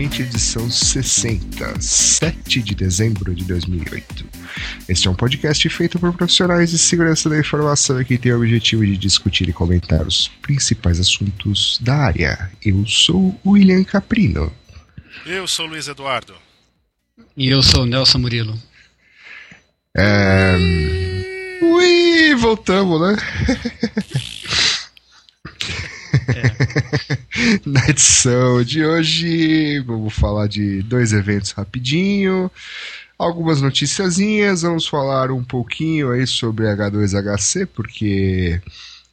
finalmente edição 60, 7 de dezembro de 2008. Este é um podcast feito por profissionais de segurança da informação e que tem o objetivo de discutir e comentar os principais assuntos da área. Eu sou o William Caprino. Eu sou o Luiz Eduardo. E eu sou o Nelson Murilo. É... Ui, voltamos, né? É. Na edição de hoje, vamos falar de dois eventos rapidinho, algumas noticiazinhas, vamos falar um pouquinho aí sobre H2HC, porque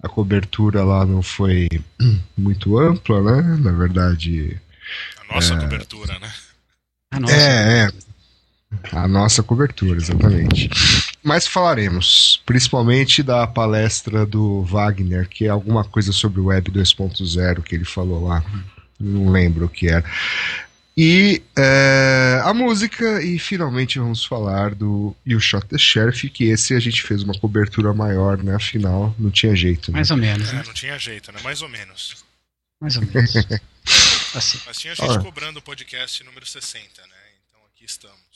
a cobertura lá não foi muito ampla, né? Na verdade. A nossa é... cobertura, né? A nossa é, é. A nossa cobertura, exatamente. Mas falaremos, principalmente da palestra do Wagner, que é alguma coisa sobre o Web 2.0 que ele falou lá. Não lembro o que era. E é, a música, e finalmente vamos falar do You Shot the Sheriff, que esse a gente fez uma cobertura maior, né? Afinal, não tinha jeito. Né? Mais ou menos. Né? É, não tinha jeito, né? Mais ou menos. Mais ou menos. assim. Mas tinha gente cobrando o podcast número 60, né? Então aqui estamos.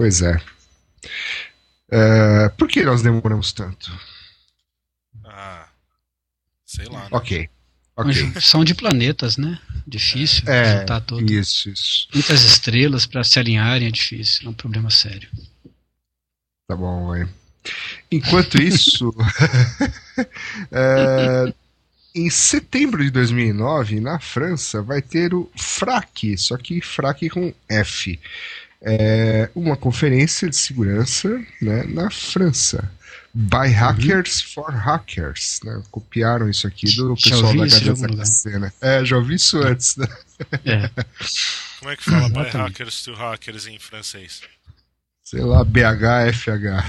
Pois é. Uh, por que nós demoramos tanto? Ah, sei lá. Né? Ok. Okay. Junção de planetas, né? Difícil é, juntar tudo. Isso, isso. Muitas estrelas para se alinharem é difícil, é um problema sério. Tá bom, é. Enquanto isso, é, em setembro de 2009, na França, vai ter o FRAC, só que FRAC com F é, uma conferência de segurança né, na França. By uhum. Hackers uhum. for Hackers. Né? Copiaram isso aqui do pessoal da HDHC, né? É, já ouvi isso antes. Né? É. Como é que fala By Hackers to Hackers em francês? Sei lá, BHFH.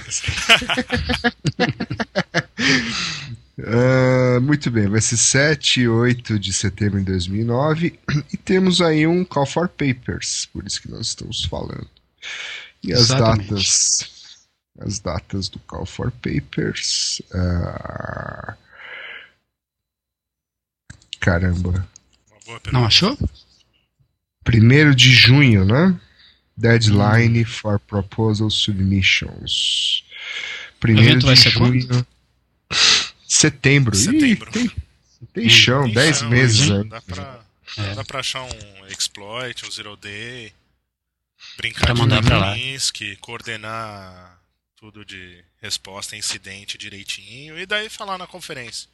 Uh, muito bem, vai ser 7 e 8 de setembro de 2009 e temos aí um Call for Papers, por isso que nós estamos falando. E as Exatamente. datas as datas do Call for Papers. Uh... Caramba. Não achou? 1 de junho, né? Deadline hum. for Proposal Submissions. 1 de junho. Quando? Setembro. Setembro. Ih, tem, tem chão, 10 meses. Né? Dá pra, é. dá pra achar um exploit, um zero day, brincar de Minsky, coordenar tudo de resposta, incidente direitinho e daí falar na conferência.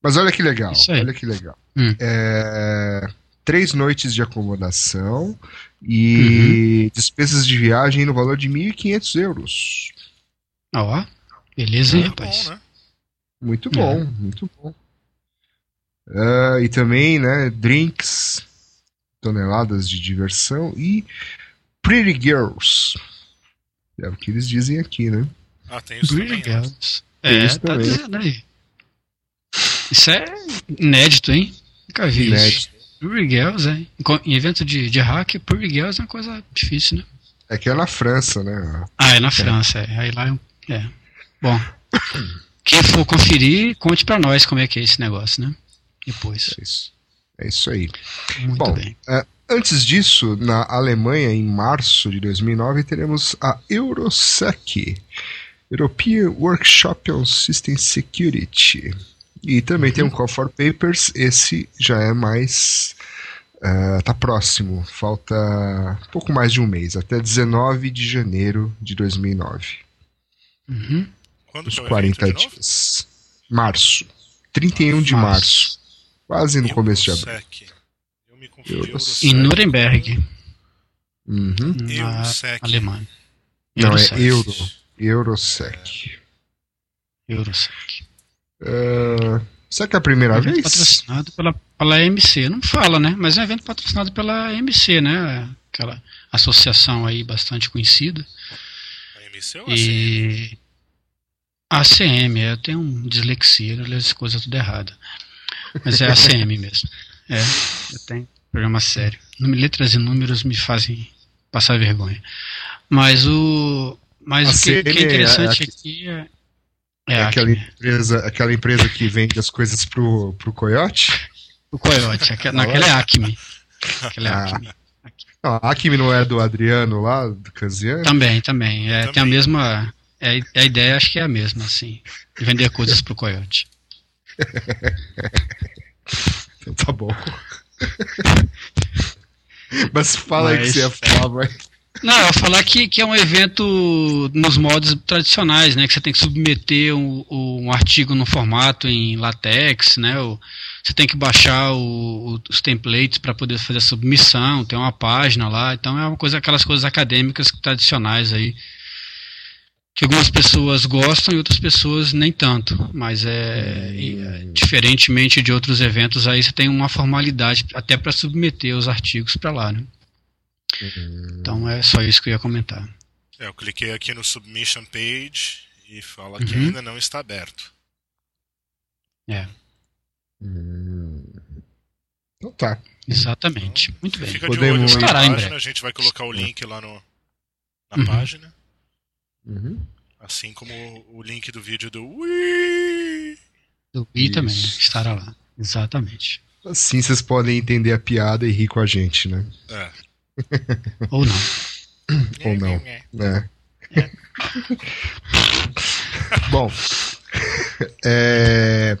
Mas olha que legal, olha que legal. Hum. É, três noites de acomodação e uhum. despesas de viagem no valor de 1.500 euros. Ó, oh, beleza, hein, rapaz. Bom, né? Muito bom, é. muito bom. Uh, e também, né, drinks, toneladas de diversão e Pretty Girls. É o que eles dizem aqui, né? Ah, tem isso Pretty também. Né? Girls. É, isso tá dizendo aí. Isso é inédito, hein? Nunca vi inédito. isso. Pretty Girls, é. Em evento de, de hack, Pretty Girls é uma coisa difícil, né? É que é na França, né? Ah, é na França, é. Aí lá é. é. Bom. Quem for conferir, conte para nós como é que é esse negócio, né? Depois. É isso, é isso aí. Muito Bom, bem. Uh, antes disso, na Alemanha, em março de 2009, teremos a Eurosec, European Workshop on System Security. E também uhum. tem um Call for Papers, esse já é mais. Uh, tá próximo, falta pouco mais de um mês, até 19 de janeiro de 2009. Uhum. Quando os 40 dias. Março. 31 de março. Quase no começo de abril. Eu me confundi. Em Nuremberg. Uhum. Na Alemanha. Não, é Euro. Eurosec. Eurosec. Uh, será que é a primeira evento vez? patrocinado pela, pela MC. Não fala, né? Mas é um evento patrocinado pela MC, né? Aquela associação aí bastante conhecida. A MC ou a e... ACM, eu tenho um dislexia, eu leio as coisas tudo errado. Mas é ACM mesmo. É, eu tenho programa sério. Letras e números me fazem passar vergonha. Mas o. Mas o que, que, é interessante aqui é. É, é aquela, empresa, aquela empresa que vende as coisas pro, pro Coyote? O Coyote, aquela, naquela é Acme. Aquela é ah. Acme. Não, a Acme não é do Adriano lá, do Canziano? Também, também. É, também. Tem a mesma. É, a ideia acho que é a mesma, assim. De vender coisas pro Coyote. então tá bom. Mas fala Mas... aí que você ia falar, vai. Não, eu ia falar que, que é um evento nos modos tradicionais, né? Que você tem que submeter um, um artigo no formato em latex, né? O, você tem que baixar o, os templates para poder fazer a submissão, tem uma página lá, então é uma coisa, aquelas coisas acadêmicas tradicionais aí que algumas pessoas gostam e outras pessoas nem tanto, mas é, é diferentemente de outros eventos aí você tem uma formalidade até para submeter os artigos para lá, né? Uhum. Então é só isso que eu ia comentar. É, eu cliquei aqui no submission page e fala uhum. que ainda não está aberto. É. Hum. Então tá. Exatamente. Então, Muito bem. Fica Podemos... de olho na página, a gente vai colocar o link lá no, na uhum. página. Uhum. Assim como o link do vídeo do Wii. Do Wii também estará lá. Exatamente. Assim vocês podem entender a piada e rir com a gente, né? É. Ou não. Ou não. É. Bom, é,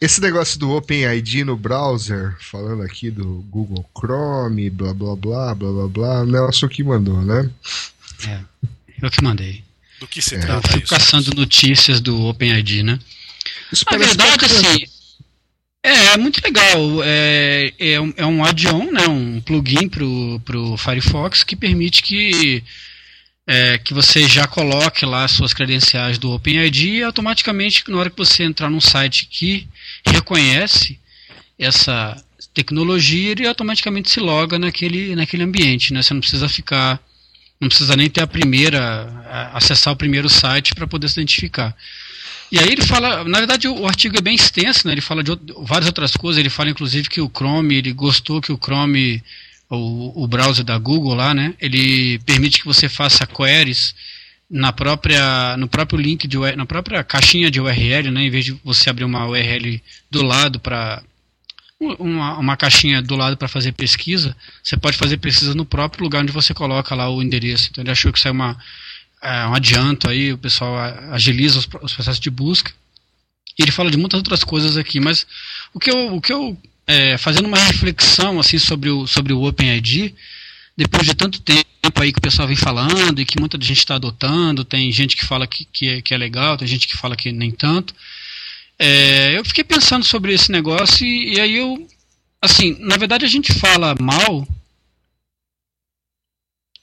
esse negócio do OpenID no browser, falando aqui do Google Chrome, blá blá blá, blá blá blá, Nelson que mandou, né? É, eu que mandei. Do que se é. trata Eu fico caçando notícias do OpenID, né? Isso Na verdade, assim, é, é muito legal. É, é, um, é um add-on, né, um plugin para o Firefox que permite que é, que você já coloque lá suas credenciais do OpenID e automaticamente, na hora que você entrar num site que reconhece essa tecnologia, ele automaticamente se loga naquele, naquele ambiente. Né? Você não precisa ficar, não precisa nem ter a primeira, acessar o primeiro site para poder se identificar. E aí ele fala, na verdade o artigo é bem extenso, né? ele fala de várias outras coisas, ele fala inclusive que o Chrome, ele gostou que o Chrome o, o browser da Google lá, né? Ele permite que você faça queries na própria no próprio link de na própria caixinha de URL, né? Em vez de você abrir uma URL do lado para uma, uma caixinha do lado para fazer pesquisa, você pode fazer pesquisa no próprio lugar onde você coloca lá o endereço. Então ele achou que isso é uma é, um adianto aí, o pessoal agiliza os, os processos de busca. E ele fala de muitas outras coisas aqui, mas o que eu, o que eu é, fazendo uma reflexão assim sobre o, sobre o OpenID, depois de tanto tempo aí que o pessoal vem falando e que muita gente está adotando, tem gente que fala que, que, é, que é legal, tem gente que fala que nem tanto. É, eu fiquei pensando sobre esse negócio e, e, aí eu, assim, na verdade a gente fala mal,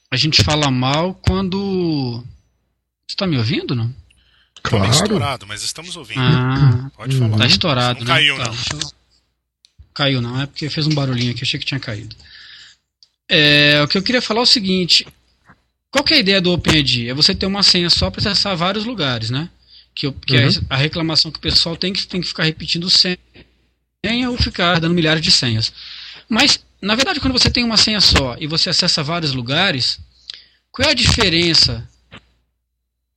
a gente fala mal quando. Você está me ouvindo, não? Claro. Tá estourado, mas estamos ouvindo. Ah, Pode falar. Tá estourado, não né? Caiu, tá, não. Caiu não, é porque fez um barulhinho aqui, achei que tinha caído. É, o que eu queria falar é o seguinte: qual é a ideia do OpenID? É você ter uma senha só para acessar vários lugares, né? Que, que uhum. a reclamação que o pessoal tem que tem que ficar repetindo senha ou ficar dando milhares de senhas. Mas, na verdade, quando você tem uma senha só e você acessa vários lugares, qual é a diferença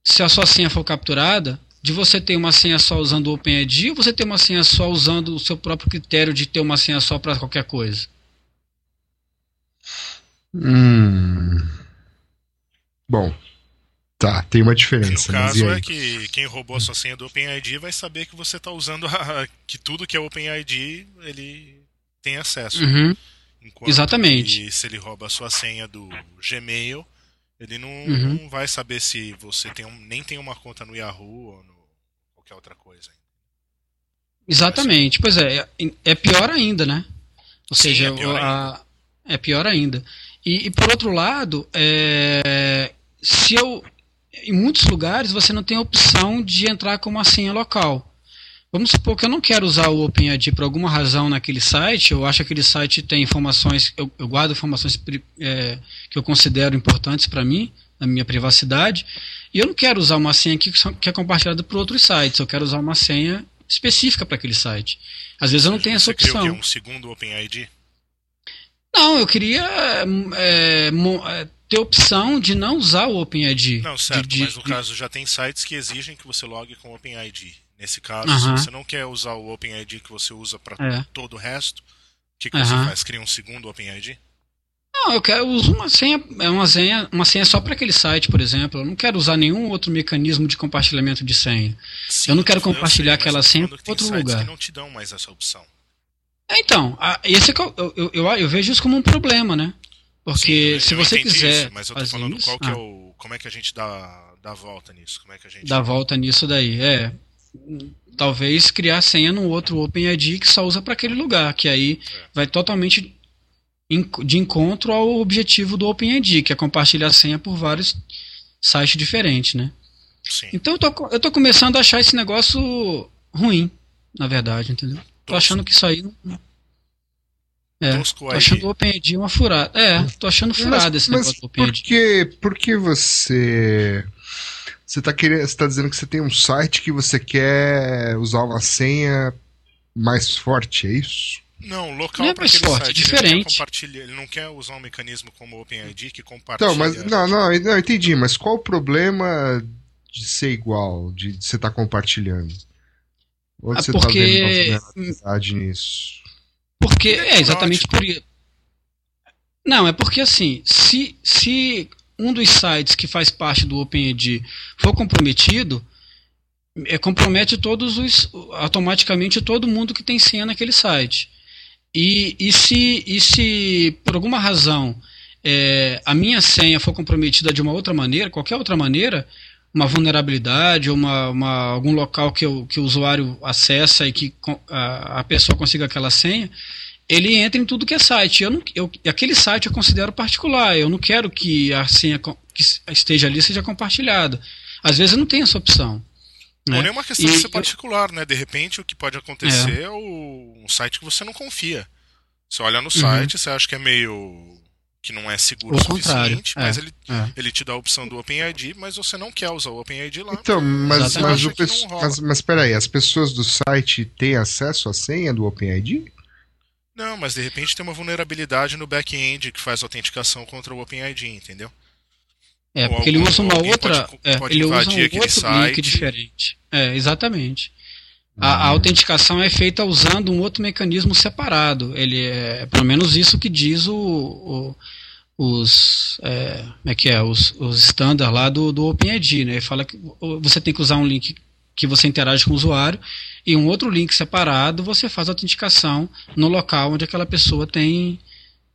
se a sua senha for capturada de você ter uma senha só usando o OpenID ou você ter uma senha só usando o seu próprio critério de ter uma senha só para qualquer coisa? Hum. Bom, tá, tem uma diferença. No caso é que quem roubou a sua senha do OpenID vai saber que você está usando a, que tudo que é OpenID ele tem acesso. Uhum. Exatamente. se ele rouba a sua senha do Gmail, ele não, uhum. não vai saber se você tem um, nem tem uma conta no Yahoo ou no qualquer outra coisa. Exatamente, pois é, é, é pior ainda, né? Ou Sim, seja, é pior, a, é pior ainda. E, e por outro lado, é, se eu em muitos lugares você não tem a opção de entrar com uma senha local. Vamos supor que eu não quero usar o OpenID por alguma razão naquele site, eu acho que aquele site tem informações, eu, eu guardo informações é, que eu considero importantes para mim, na minha privacidade, e eu não quero usar uma senha que, que é compartilhada por outros sites, eu quero usar uma senha específica para aquele site. Às vezes eu não tenho essa opção. Você um segundo OpenID? Não, eu queria é, é, ter opção de não usar o OpenID. Não, certo, de, mas no caso já tem sites que exigem que você logue com o OpenID. Nesse caso, uh -huh. se você não quer usar o OpenID que você usa para é. todo o resto, o que, que uh -huh. você faz? Cria um segundo OpenID? Não, eu quero eu uso uma senha, é uma senha, uma senha só para aquele site, por exemplo. Eu não quero usar nenhum outro mecanismo de compartilhamento de senha. Sim, eu não quero compartilhar sei, aquela senha para outro lugar. Que não te dão mais essa opção. É, então, a, esse é eu, eu, eu, eu, vejo isso como um problema, né? Porque Sim, se você quiser. Isso, mas eu tô falando isso, qual que é ah. é o. Como é que a gente dá, dá volta nisso? Como é que a gente. Dá volta nisso daí, é. Talvez criar senha no outro OpenID que só usa para aquele lugar, que aí é. vai totalmente de encontro ao objetivo do OpenID, que é compartilhar a senha por vários sites diferentes, né? Sim. Então eu tô, eu tô começando a achar esse negócio ruim, na verdade, entendeu? Tô achando que isso aí. É, tô achando o OpenID uma furada. É, tô achando furada mas, esse mas negócio do OpenID. Por que, por que você... Você tá, querendo, você tá dizendo que você tem um site que você quer usar uma senha mais forte, é isso? Não, local não é mais forte, site, diferente. Ele não, ele não quer usar um mecanismo como o OpenID que compartilha. Então, mas não, não, não, entendi. Mas qual o problema de ser igual, de, de você estar tá compartilhando? Onde ah, você está vendo vulnerabilidade nisso? Porque é, é exatamente por isso. Não, é porque assim, se, se um dos sites que faz parte do OpenID for comprometido, é, compromete todos os automaticamente todo mundo que tem senha naquele site. E, e, se, e se por alguma razão é, a minha senha for comprometida de uma outra maneira, qualquer outra maneira, uma vulnerabilidade ou uma, uma, algum local que, eu, que o usuário acessa e que a, a, pessoa consiga aquela senha, ele entra em tudo que é site. Eu não, eu, aquele site eu considero particular. Eu não quero que a senha que esteja ali seja compartilhada. Às vezes eu não tenho essa opção. Né? Ou nem uma questão e, de ser particular, né? De repente o que pode acontecer é, é o, um site que você não confia. Você olha no uhum. site, você acha que é meio. Que não é seguro o suficiente, mas é, ele, é. ele te dá a opção do OpenID, mas você não quer usar o OpenID lá. Então, mas, mas, o mas, mas peraí, as pessoas do site têm acesso à senha do OpenID? Não, mas de repente tem uma vulnerabilidade no back-end que faz autenticação contra o OpenID, entendeu? É, porque ele usa uma outra. Pode, é, pode ele usa um outro site. link diferente. É, exatamente. A, a, autenticação é feita usando um outro mecanismo separado. Ele é pelo menos isso que diz o, o os é, como é que é os, os standards lá do, do OpenID, né? Ele fala que você tem que usar um link que você interage com o usuário e um outro link separado você faz a autenticação no local onde aquela pessoa tem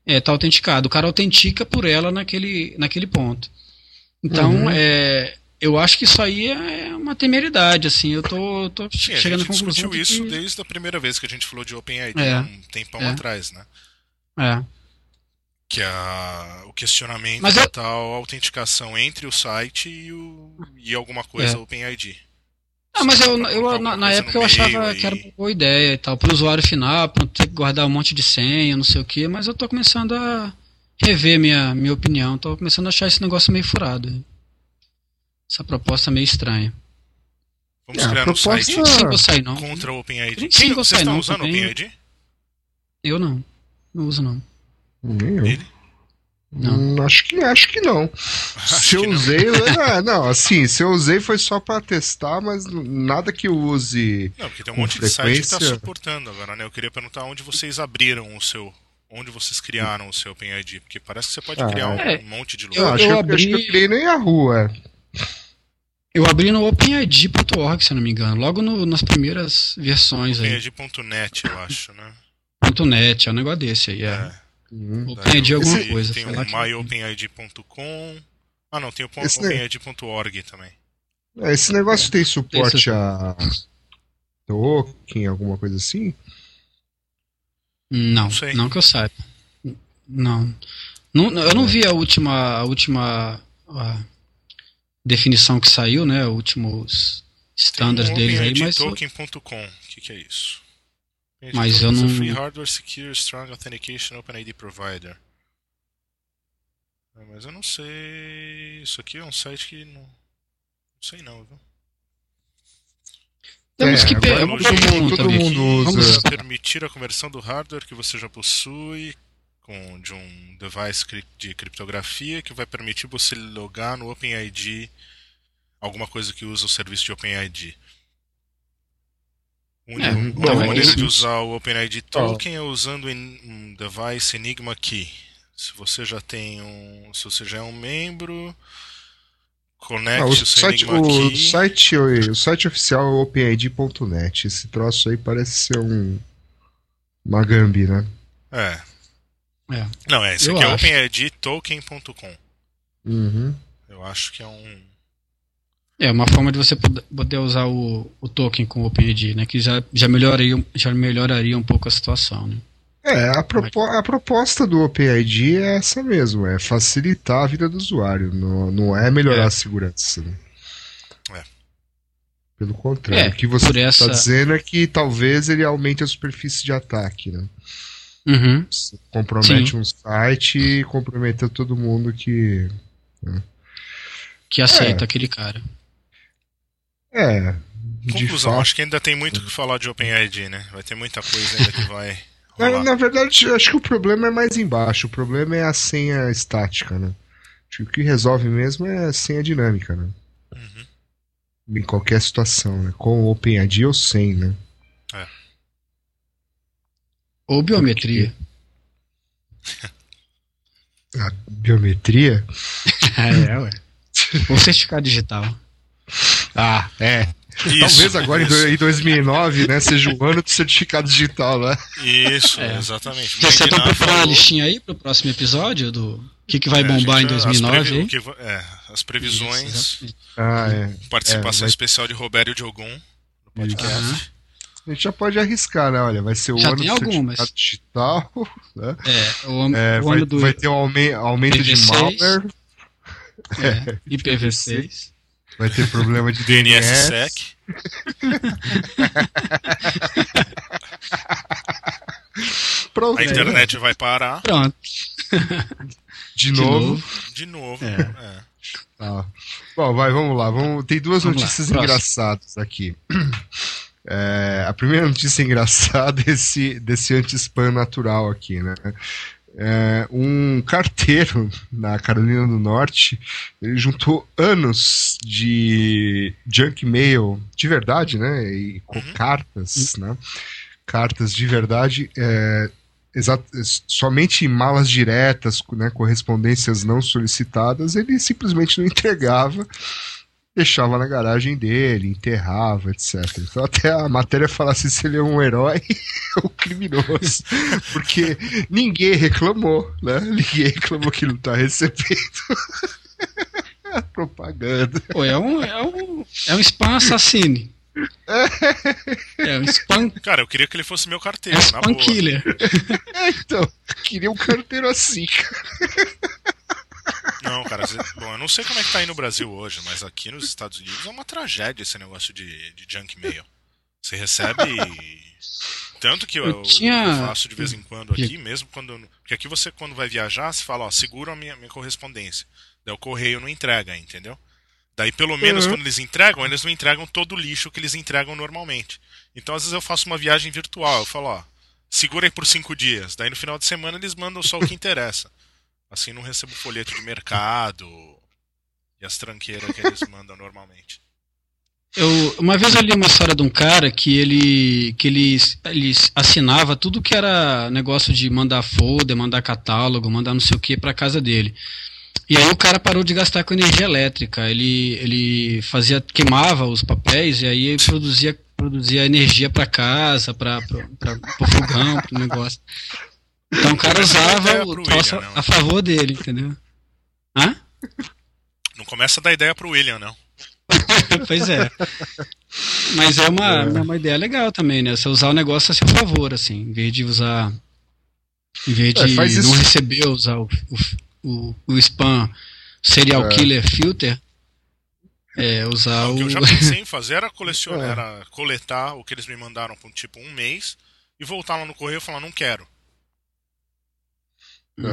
está é, tá autenticado. O cara autentica por ela naquele, naquele ponto. Então, uhum. é, eu acho que isso aí é uma temeridade, assim, eu tô, tô Sim, chegando à conclusão. A gente discutiu isso que... desde a primeira vez que a gente falou de OpenID, é, um tempão é. atrás, né? É. Que a, o questionamento Mas da eu... tal autenticação entre o site e, o, e alguma coisa é. OpenID. Ah, mas eu, eu na, na época eu achava que era uma boa ideia e tal, para o usuário final, para não ter que guardar um monte de senha, não sei o que, mas eu tô começando a rever minha, minha opinião. Tô começando a achar esse negócio meio furado. Essa proposta meio estranha. Vamos é, criar proposta... um site sim, vou sair, não. contra o OpenID. Sim, Vocês estão usando o OpenID? Eu não. Não uso não. Nem eu. Ele? Não. Hum, acho que acho que não. Acho se eu usei, não. é, não, assim, se eu usei foi só para testar, mas nada que eu use. Não, porque tem um monte de site que tá suportando agora, né? Eu queria perguntar onde vocês abriram o seu onde vocês criaram o seu OpenID? Porque parece que você pode ah, criar um, é. monte de lugar. Eu, acho, eu, abri... acho que eu criei no Yahoo, é. Eu abri no OpenID.org, se eu não me engano, logo no, nas primeiras versões aí. OpenID.net, eu acho, né? .net, é um negócio desse aí, é. é. Hum, OpenID é alguma esse, coisa. Tem o myopenid.com. Ah, não, tem o OpenID.org também. É, esse negócio tem suporte esse... a token, alguma coisa assim? Não, não, não que eu saiba. Não. não eu não vi a última, a última a definição que saiu, né? Os últimos standards um deles aí, mas. Token.com, o que, que é isso? Mas eu não. Free Hardware Secure Strong Authentication OpenID Provider. Ah, mas eu não sei. Isso aqui é um site que não. Não sei não, viu? Temos é, que per... todo, mundo, todo mundo usa. Permitir a conversão do hardware que você já possui com, de um device de criptografia que vai permitir você logar no OpenID alguma coisa que usa o serviço de OpenID. Um, é, uma maneira de usar o OpenID Token é usando um device Enigma Key. Se você já tem um, se você já é um membro, conecte ah, o, o site, Enigma o Key. Site, o site oficial é openid.net. Esse troço aí parece ser um uma Gambi, né? É. é. Não, é, esse Eu aqui é acho. é openidtoken.com. Uhum. Eu acho que é um é uma forma de você poder usar o, o token com o OpenID, né? Que já, já, melhoraria, já melhoraria um pouco a situação, né? É, a, propo a proposta do OpenID é essa mesmo, é facilitar a vida do usuário, não, não é melhorar é. a segurança. Né? É. Pelo contrário, é, o que você está essa... dizendo é que talvez ele aumente a superfície de ataque, né? Uhum. compromete Sim. um site e compromete todo mundo que. Né? Que aceita é. aquele cara. É. Conclusão, fato... acho que ainda tem muito que falar de OpenID, né? Vai ter muita coisa ainda que vai. Na, na, verdade, acho que o problema é mais embaixo. O problema é a senha estática, né? Acho que o que resolve mesmo é a senha dinâmica, né? Uhum. Em qualquer situação, né? Com o OpenID ou sem, né? Ou biometria. A biometria? é, ué. Ou certificado digital. Ah, é. Isso, Talvez agora isso. em 2009, né, seja o ano do certificado digital, né? Isso, é. exatamente. Você tá preparando a listinha aí pro próximo episódio do que, que vai é, bombar em 2009? As, previ que, é, as previsões. Isso, ah, é. Participação é, especial de Roberto Diogun no podcast. Uhum. A gente já pode arriscar, né? Olha, vai ser o já ano do algumas. digital. Né? É, o, é, o vai, ano do vai ter um aumento, aumento PV6, de malware. É, IPv6. Vai ter problema de DNSSEC. Pronto. A internet vai parar. Pronto. De, de novo. novo. De novo. É. É. Tá. Bom, vai, vamos lá. Vamos... Tem duas vamos notícias engraçadas aqui. É, a primeira notícia engraçada é esse, desse anti-spam natural aqui, né? é, um carteiro na Carolina do Norte, ele juntou anos de junk mail de verdade, né? E com uhum. cartas, né? Cartas de verdade, é, somente em malas diretas, né, correspondências não solicitadas, ele simplesmente não entregava deixava na garagem dele, enterrava, etc. Então até a matéria falasse se ele é um herói ou criminoso. Porque ninguém reclamou, né? Ninguém reclamou que não tá recebendo. propaganda. Pô, é um, é um, é um spam assassino. É um spam. Cara, eu queria que ele fosse meu carteiro. É um spam killer. É, então, queria um carteiro assim, cara. Não, cara, bom, eu não sei como é que tá aí no Brasil hoje, mas aqui nos Estados Unidos é uma tragédia esse negócio de, de junk mail. Você recebe. Tanto que eu, eu, tinha... eu, faço de vez em quando aqui, mesmo quando. Porque aqui você, quando vai viajar, você fala, ó, segura a minha, minha correspondência. Daí o correio não entrega, entendeu? Daí, pelo menos, uhum. quando eles entregam, eles não entregam todo o lixo que eles entregam normalmente. Então, às vezes, eu faço uma viagem virtual. Eu falo, ó, segura aí por cinco dias. Daí, no final de semana, eles mandam só o que interessa. Assim não recebo folheto de mercado e as tranqueiras que eles mandam normalmente. Eu, uma vez eu li uma história de um cara que ele que ele, ele assinava tudo que era negócio de mandar folder, mandar catálogo, mandar não sei o que para casa dele. E aí o cara parou de gastar com energia elétrica. Ele, ele fazia queimava os papéis e aí produzia produzia energia para casa, para o fogão, para o negócio. Então o cara usava o troço William, a favor dele, entendeu? Hã? Não começa a dar ideia pro William, não. pois é. Mas é uma, é uma ideia legal também, né? Você usar o negócio a seu favor, assim, em vez de usar. Em vez é, de é, não receber, usar o, o, o, spam serial é. killer filter. É, usar o. O que eu já pensei em fazer era, colecionar, é. era coletar o que eles me mandaram por tipo um mês e voltar lá no correio e falar, não quero.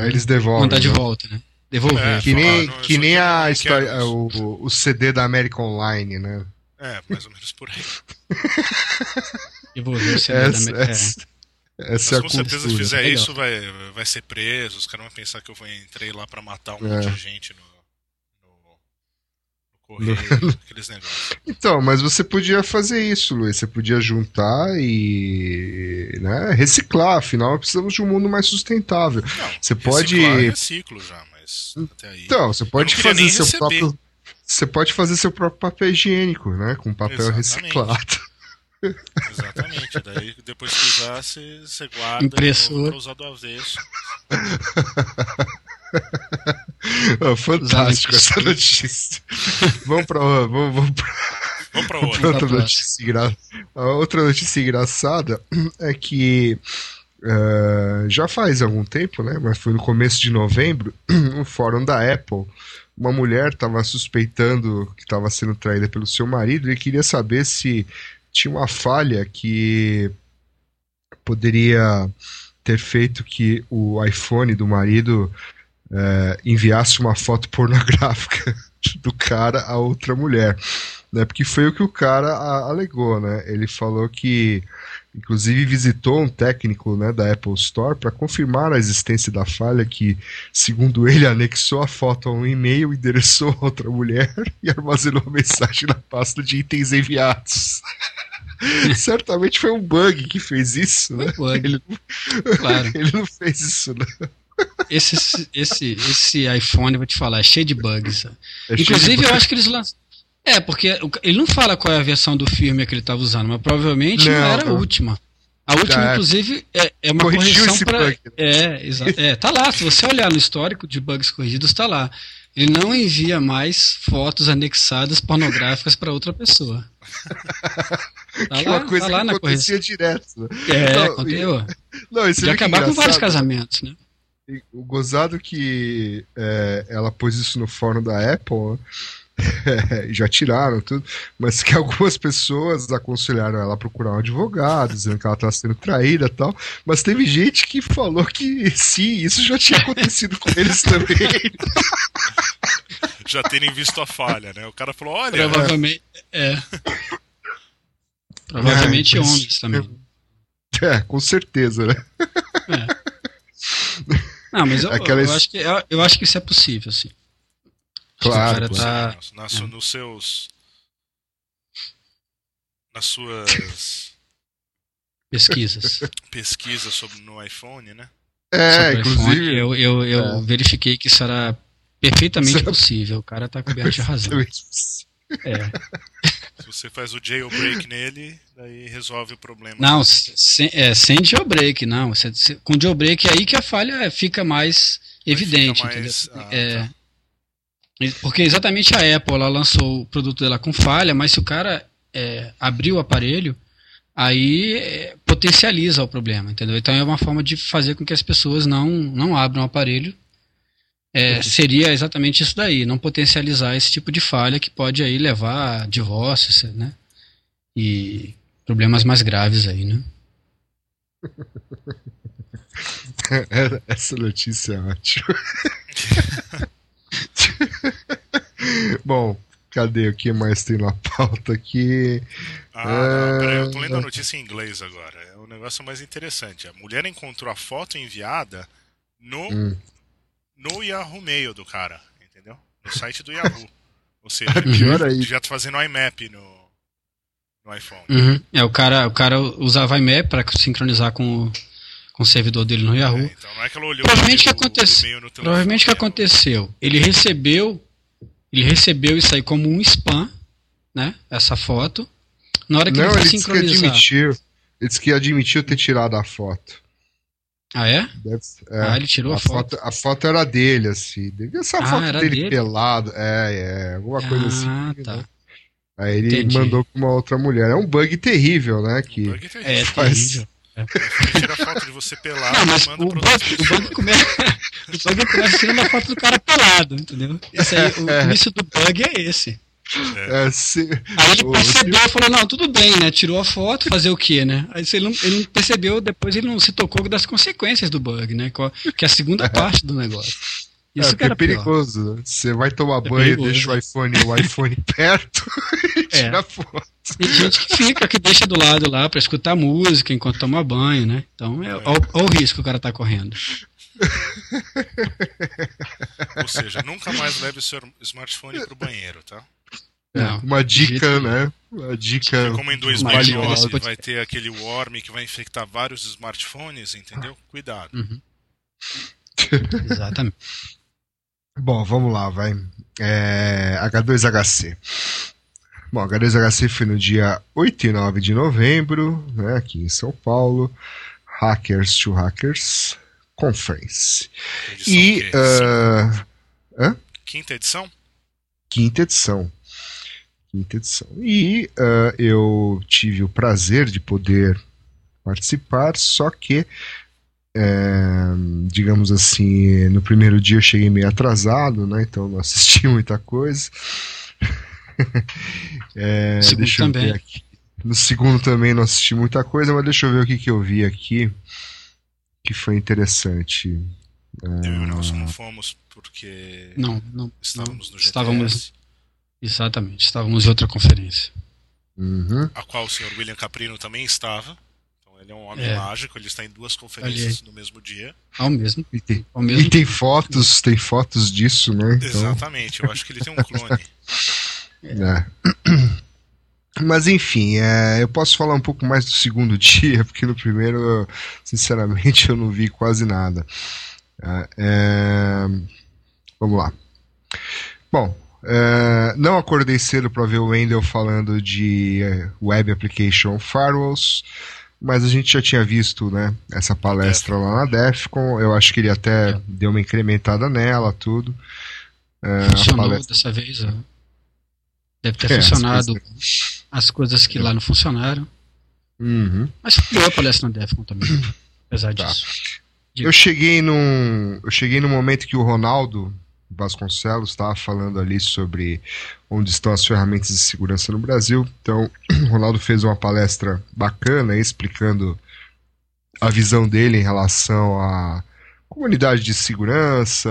Eles devolvem. Mandar de né? volta, né? Devolver. É, que nem, não, que nem a história, o, o CD da América Online, né? É, mais ou menos por aí. Devolver o CD essa, da América. Essa, Essa Mas, é com certeza, se fizer isso, vai, vai ser preso. Os caras vão pensar que eu entrei lá para matar um é. monte de gente no, correio, aqueles negócios. Então, mas você podia fazer isso, Luiz. Você podia juntar e né, reciclar. Afinal, precisamos de um mundo mais sustentável. Não, você pode. reciclo já, mas até aí. Então, você pode fazer seu receber. próprio. Você pode fazer seu próprio papel higiênico, né? Com papel Exatamente. reciclado. Exatamente. Daí depois que usar, você, você guarda Impressor. pra usar do avesso. oh, fantástico essa notícia. vamos para vamos, vamos pra... Vamos pra outra. outra, notícia engra... outra notícia engraçada é que uh, já faz algum tempo, né? Mas foi no começo de novembro, um fórum da Apple. Uma mulher estava suspeitando que estava sendo traída pelo seu marido e queria saber se tinha uma falha que poderia ter feito que o iPhone do marido é, enviasse uma foto pornográfica do cara a outra mulher, né? Porque foi o que o cara a, alegou, né? Ele falou que, inclusive, visitou um técnico né, da Apple Store para confirmar a existência da falha que, segundo ele, anexou a foto a um e-mail, endereçou a outra mulher e armazenou a mensagem na pasta de itens enviados. Certamente foi um bug que fez isso, né? Ele, claro. ele não fez isso, né? Esse, esse, esse iPhone, vou te falar, é cheio de bugs. É Inclusive, eu acho que eles lançaram. É, porque ele não fala qual é a versão do firmware que ele estava usando, mas provavelmente não, não era não. a última. A última, é. inclusive, é, é uma correção para. É, exato. É, tá lá. Se você olhar no histórico de bugs corrigidos, tá lá. Ele não envia mais fotos anexadas pornográficas para outra pessoa. Tá que lá, uma coisa tá lá que acontecia direto. Né? É, não, aconteceu. Não, isso é acabar com vários casamentos, né? O gozado que é, ela pôs isso no fórum da Apple, é, já tiraram tudo, mas que algumas pessoas aconselharam ela a procurar um advogado, dizendo que ela estava sendo traída e tal, mas teve gente que falou que sim, isso já tinha acontecido com eles também. já terem visto a falha, né? O cara falou, olha... Provavelmente, é. Provavelmente é, homens também. É, com certeza, né? É. Não, mas eu, Aquelas... eu, acho que, eu, eu, acho que isso é possível, sim. Claro. Tá... Nas, é. Nos seus. Nas suas. Pesquisas. Pesquisas sobre no iPhone, né? É, sobre inclusive. IPhone, eu eu, eu é. verifiquei que isso era perfeitamente possível. O cara tá coberto de razão. É. Se você faz o jailbreak nele, daí resolve o problema. Não, sem, é, sem jailbreak, não. Você, com jailbreak é aí que a falha fica mais evidente. Fica mais, ah, é, tá. Porque exatamente a Apple ela lançou o produto dela com falha, mas se o cara é, abrir o aparelho, aí é, potencializa o problema, entendeu? Então é uma forma de fazer com que as pessoas não, não abram o aparelho é, seria exatamente isso daí, não potencializar esse tipo de falha que pode aí levar a divórcios, né? E problemas mais graves aí, né? Essa notícia é ótima. Bom, cadê o que mais tem na pauta aqui? Ah, não, peraí, eu tô lendo a notícia em inglês agora. É um negócio mais interessante. A mulher encontrou a foto enviada no hum no Yahoo Mail do cara, entendeu? No site do Yahoo. Ou seja, ele já tá fazendo IMAP no, no iPhone. Uhum. É, o cara, o cara usava IMAP para sincronizar com o, com o servidor dele no Yahoo. É, então não é que ela olhou provavelmente que aconteceu, no Provavelmente que aconteceu. Ele recebeu ele recebeu isso aí como um spam, né? Essa foto. Na hora que não, ele foi ele sincronizar. Disse que admitiu, ele disse que admitiu ter tirado a foto. Ah, é? Deve, é? Ah, ele tirou a, a foto. foto. A foto era dele, assim. Essa ah, foto dele, dele, pelado. É, é, alguma ah, coisa assim. Tá. Né? Aí ele Entendi. mandou pra uma outra mulher. É um bug terrível, né? Que um bug terrível. É, faz... terrível. É. Tira foto de você pelado não, mas manda o, bug, o bug começa, o bug começa tirando a foto do cara pelado, entendeu? Esse aí, o é. início do bug é esse. É. É, se... Aí ele percebeu e falou, não, tudo bem, né? Tirou a foto, fazer o quê, né? Aí ele não, ele não percebeu, depois ele não se tocou das consequências do bug, né? Que é a segunda é. parte do negócio. Isso é, que é perigoso. Né? Você vai tomar é banho, perigoso. deixa o iPhone, o iPhone perto e tira a foto. Tem gente que fica, que deixa do lado lá para escutar música enquanto toma banho, né? Então, é, olha o risco que o cara tá correndo. Ou seja, nunca mais leve o seu smartphone pro banheiro, tá? Não, uma dica, né? Uma dica. Como em 2011 vai ter aquele worm que vai infectar vários smartphones, entendeu? Cuidado. Uhum. Exatamente. Bom, vamos lá, vai. É, H2HC. Bom, H2HC foi no dia 8 e 9 de novembro, né, aqui em São Paulo. Hackers to Hackers Conference. Edição e. Uh, hã? Quinta edição? Quinta edição. Quinta edição. E uh, eu tive o prazer de poder participar, só que é, digamos assim, no primeiro dia eu cheguei meio atrasado, né? Então não assisti muita coisa. é, deixa eu também. ver aqui. No segundo também não assisti muita coisa, mas deixa eu ver o que, que eu vi aqui que foi interessante. Eu e o Nelson não fomos porque não, não, estávamos não, no GTS. Estávamos, exatamente, estávamos em outra conferência. Uhum. A qual o senhor William Caprino também estava. Ele é um homem é. mágico, ele está em duas conferências Ali. no mesmo dia. Ao mesmo. E tem, ao mesmo e tem fotos, tem fotos disso, né? Então... Exatamente, eu acho que ele tem um clone. é. Mas enfim, é, eu posso falar um pouco mais do segundo dia, porque no primeiro, sinceramente, eu não vi quase nada. É, é vamos lá. Bom, é, não acordei cedo para ver o Wendell falando de é, Web Application Firewalls mas a gente já tinha visto né, essa palestra lá na DEFCON, eu acho que ele até é. deu uma incrementada nela, tudo. É, Funcionou palestra... dessa vez, ó. deve ter é, funcionado as coisas... as coisas que lá não funcionaram. Uhum. Mas foi a palestra na DEFCON também, apesar tá. disso. Eu cheguei num. Eu cheguei no momento que o Ronaldo Vasconcelos estava falando ali sobre onde estão as ferramentas de segurança no Brasil. Então, o Ronaldo fez uma palestra bacana explicando a visão dele em relação à comunidade de segurança,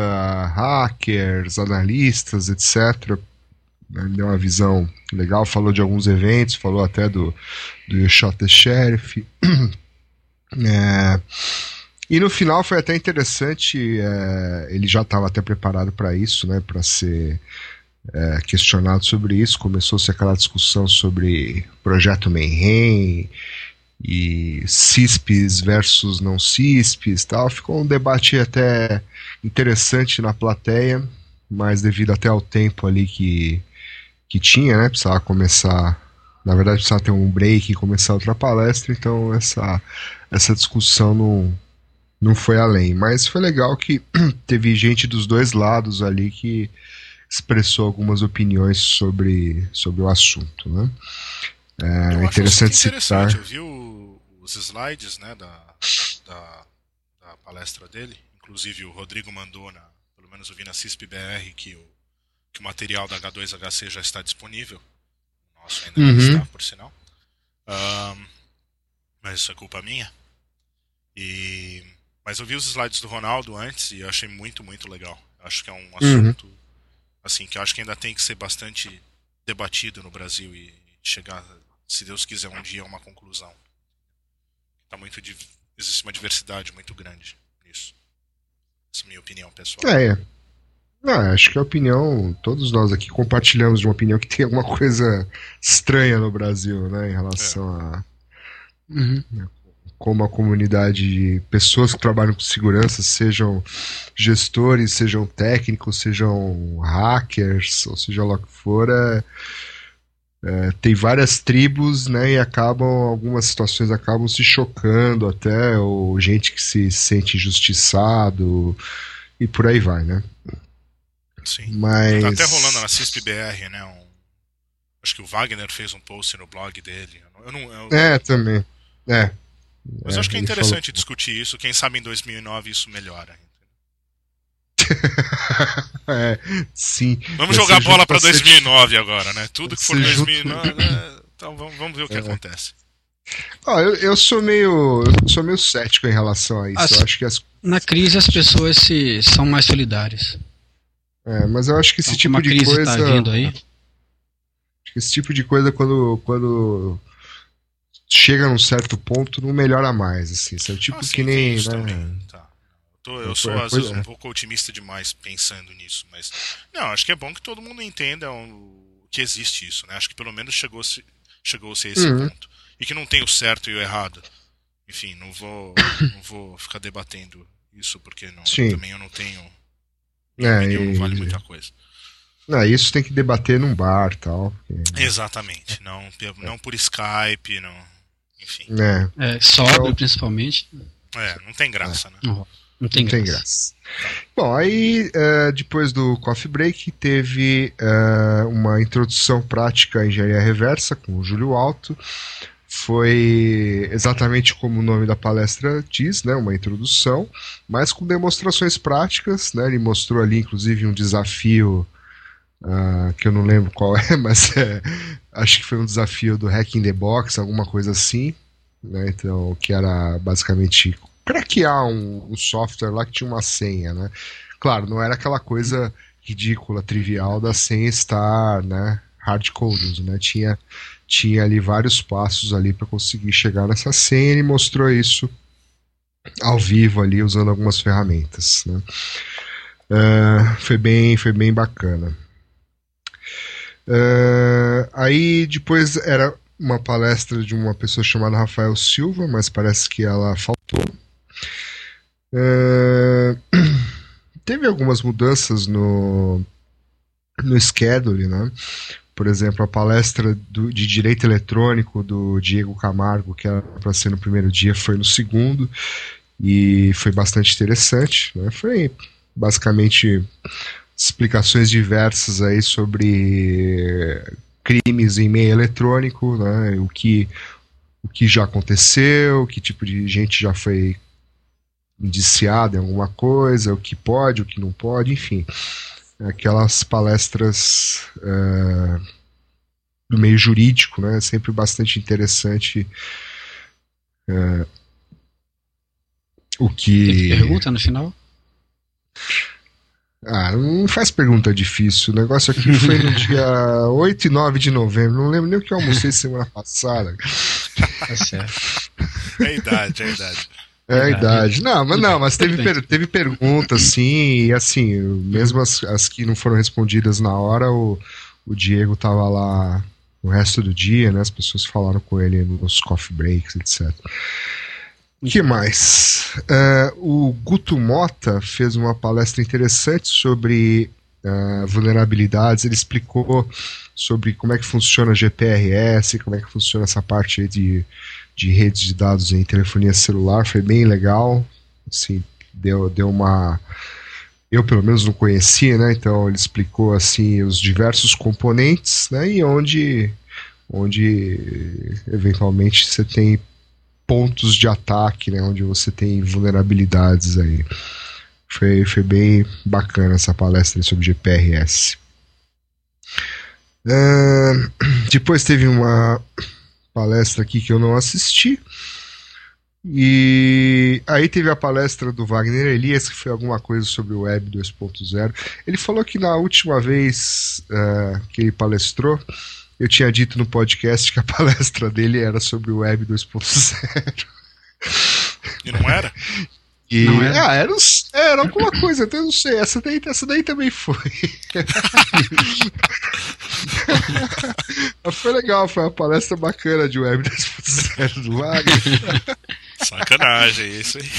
hackers, analistas, etc. Ele deu uma visão legal, falou de alguns eventos, falou até do, do Shot the Sheriff. É, e no final foi até interessante, é, ele já estava até preparado para isso, né, para ser é, questionado sobre isso. Começou-se aquela discussão sobre projeto Mayhem e CISPs versus não CISPs tal. Ficou um debate até interessante na plateia, mas devido até ao tempo ali que, que tinha, né, precisava começar na verdade precisava ter um break e começar outra palestra, então essa, essa discussão não, não foi além. Mas foi legal que teve gente dos dois lados ali que expressou algumas opiniões sobre, sobre o assunto. Né? É Eu interessante, citar. Eu vi o, os slides né, da, da, da, palestra dele. Inclusive o Rodrigo mandou, na, pelo menos eu vi na CISP-BR, que o, que o material da H2HC já está disponível. Nosso ainda uhum. não está, por sinal. Um, mas isso é culpa minha. E mas eu vi os slides do Ronaldo antes e achei muito, muito legal. Acho que é um uhum. assunto uhum. assim que acho que ainda tem que ser bastante debatido no Brasil e chegar, se Deus quiser, um dia a uma conclusão. Tá muito existe uma diversidade muito grande nisso. Essa é a minha opinião pessoal. É. Não, acho que a opinião, todos nós aqui compartilhamos de uma opinião que tem alguma coisa estranha no Brasil, né, em relação é. a uhum como a comunidade de pessoas que trabalham com segurança, sejam gestores, sejam técnicos, sejam hackers, ou seja lá o que for, é, é, tem várias tribos, né, e acabam, algumas situações acabam se chocando até, ou gente que se sente injustiçado, e por aí vai, né. Sim. Mas... Tá até rolando na CISP-BR, né, um... acho que o Wagner fez um post no blog dele. Eu não, eu... É, também. É, mas é, acho que é interessante falou... discutir isso. Quem sabe em 2009 isso melhora. é, sim. Vamos jogar bola para 2009 agora, né? Tudo que for 2009, junto... né? então vamos, vamos ver o que é. acontece. Ah, eu, eu sou meio eu sou meio cético em relação a isso. As, eu acho que as... Na crise as pessoas se, são mais solidárias. É, mas eu acho que então, esse tipo de tá coisa. Tá vindo aí, Esse tipo de coisa, quando, quando chega num certo ponto, não melhora mais. Assim. Isso é o tipo ah, que nem. Né? Tá. Tô, eu sou, às vezes, um pouco otimista demais pensando nisso, mas. Não, acho que é bom que todo mundo entenda o, que existe isso, né? Acho que pelo menos chegou-se chegou a esse uhum. ponto. E que não tem o certo e o errado. Enfim, não vou, não vou ficar debatendo isso, porque não, também eu não tenho. É, e... não vale muita coisa. Não, isso tem que debater num bar tal. Porque... Exatamente. Não, não por Skype, não. Enfim. É, é sóbrio, então, principalmente. É, não tem graça, né? Não, não tem, não graça. tem graça. Bom, aí uh, depois do coffee break teve uh, uma introdução prática à engenharia reversa com o Júlio Alto foi exatamente como o nome da palestra diz, né, uma introdução, mas com demonstrações práticas, né, ele mostrou ali inclusive um desafio uh, que eu não lembro qual é, mas é, acho que foi um desafio do Hack in the Box, alguma coisa assim, né, então que era basicamente craquear um, um software lá que tinha uma senha, né, claro, não era aquela coisa ridícula, trivial da senha estar, né, hardcoded, né, tinha tinha ali vários passos ali para conseguir chegar nessa senha. Ele mostrou isso ao vivo ali usando algumas ferramentas. Né? Uh, foi bem, foi bem bacana. Uh, aí depois era uma palestra de uma pessoa chamada Rafael Silva, mas parece que ela faltou. Uh, teve algumas mudanças no no schedule, né? por exemplo, a palestra do, de direito eletrônico do Diego Camargo, que era para ser no primeiro dia, foi no segundo, e foi bastante interessante. Né? Foi basicamente explicações diversas aí sobre crimes em meio eletrônico, né? o, que, o que já aconteceu, que tipo de gente já foi indiciada em alguma coisa, o que pode, o que não pode, enfim aquelas palestras uh, do meio jurídico, né? Sempre bastante interessante uh, o que. Pergunta no final? Ah, não faz pergunta difícil. O negócio aqui foi no dia 8 e 9 de novembro. Não lembro nem o que eu almocei semana passada. Tá certo. É idade, é idade. É a idade. Não, mas não, mas teve, per, teve perguntas, sim, e assim, mesmo as, as que não foram respondidas na hora, o, o Diego tava lá o resto do dia, né? As pessoas falaram com ele nos coffee breaks, etc. O que mais? Uh, o Guto Mota fez uma palestra interessante sobre uh, vulnerabilidades. Ele explicou sobre como é que funciona GPRS, como é que funciona essa parte de de redes de dados em telefonia celular, foi bem legal. Assim, deu, deu uma. Eu pelo menos não conhecia, né? Então ele explicou assim os diversos componentes, né? E onde, onde eventualmente você tem pontos de ataque, né? Onde você tem vulnerabilidades aí. Foi, foi bem bacana essa palestra sobre GPRS. Uh, depois teve uma palestra aqui que eu não assisti. E aí teve a palestra do Wagner Elias, que foi alguma coisa sobre o Web 2.0. Ele falou que na última vez uh, que ele palestrou, eu tinha dito no podcast que a palestra dele era sobre o Web 2.0. E não era? E, não era? Ah, era, era alguma coisa, até não sei. Essa daí, essa daí também foi. foi legal, foi uma palestra bacana de Web 2.0 do Wagner. Sacanagem, é isso aí.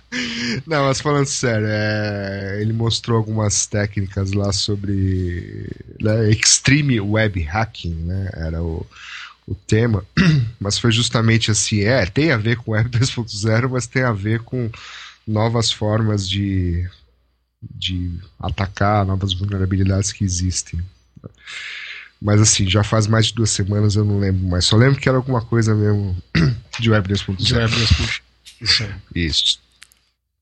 Não, mas falando sério, é, ele mostrou algumas técnicas lá sobre né, Extreme Web Hacking, né? Era o, o tema, mas foi justamente assim, é, tem a ver com Web 2.0, mas tem a ver com novas formas de, de atacar, novas vulnerabilidades que existem. Mas assim, já faz mais de duas semanas eu não lembro mais. Só lembro que era alguma coisa mesmo de Web 2.0. Isso. Isso.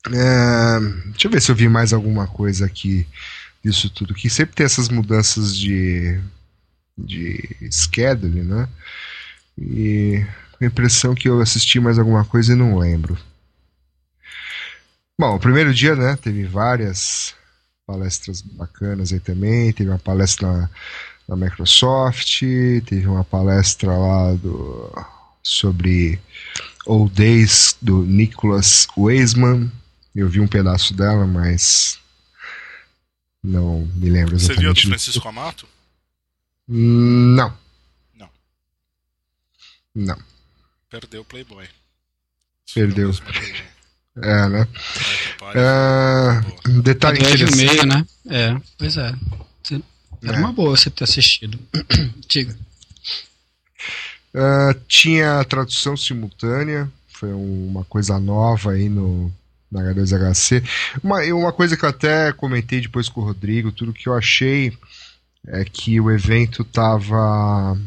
É, deixa eu ver se eu vi mais alguma coisa aqui disso tudo. Que sempre tem essas mudanças de, de schedule, né? E a impressão que eu assisti mais alguma coisa e não lembro. Bom, o primeiro dia, né, teve várias palestras bacanas aí também. Teve uma palestra da Microsoft, teve uma palestra lá do, sobre Old Days do Nicholas Weisman. Eu vi um pedaço dela, mas não me lembro exatamente. Você viu a do Francisco Amato? Não. Não. Não. Perdeu o Playboy. Perdeu. É, né? É, um detalhe interessante. meio, né? É, pois é. Era é. uma boa você ter assistido. Diga. Uh, tinha tradução simultânea, foi uma coisa nova aí no, na H2HC. Uma, uma coisa que eu até comentei depois com o Rodrigo, tudo que eu achei é que o evento tava.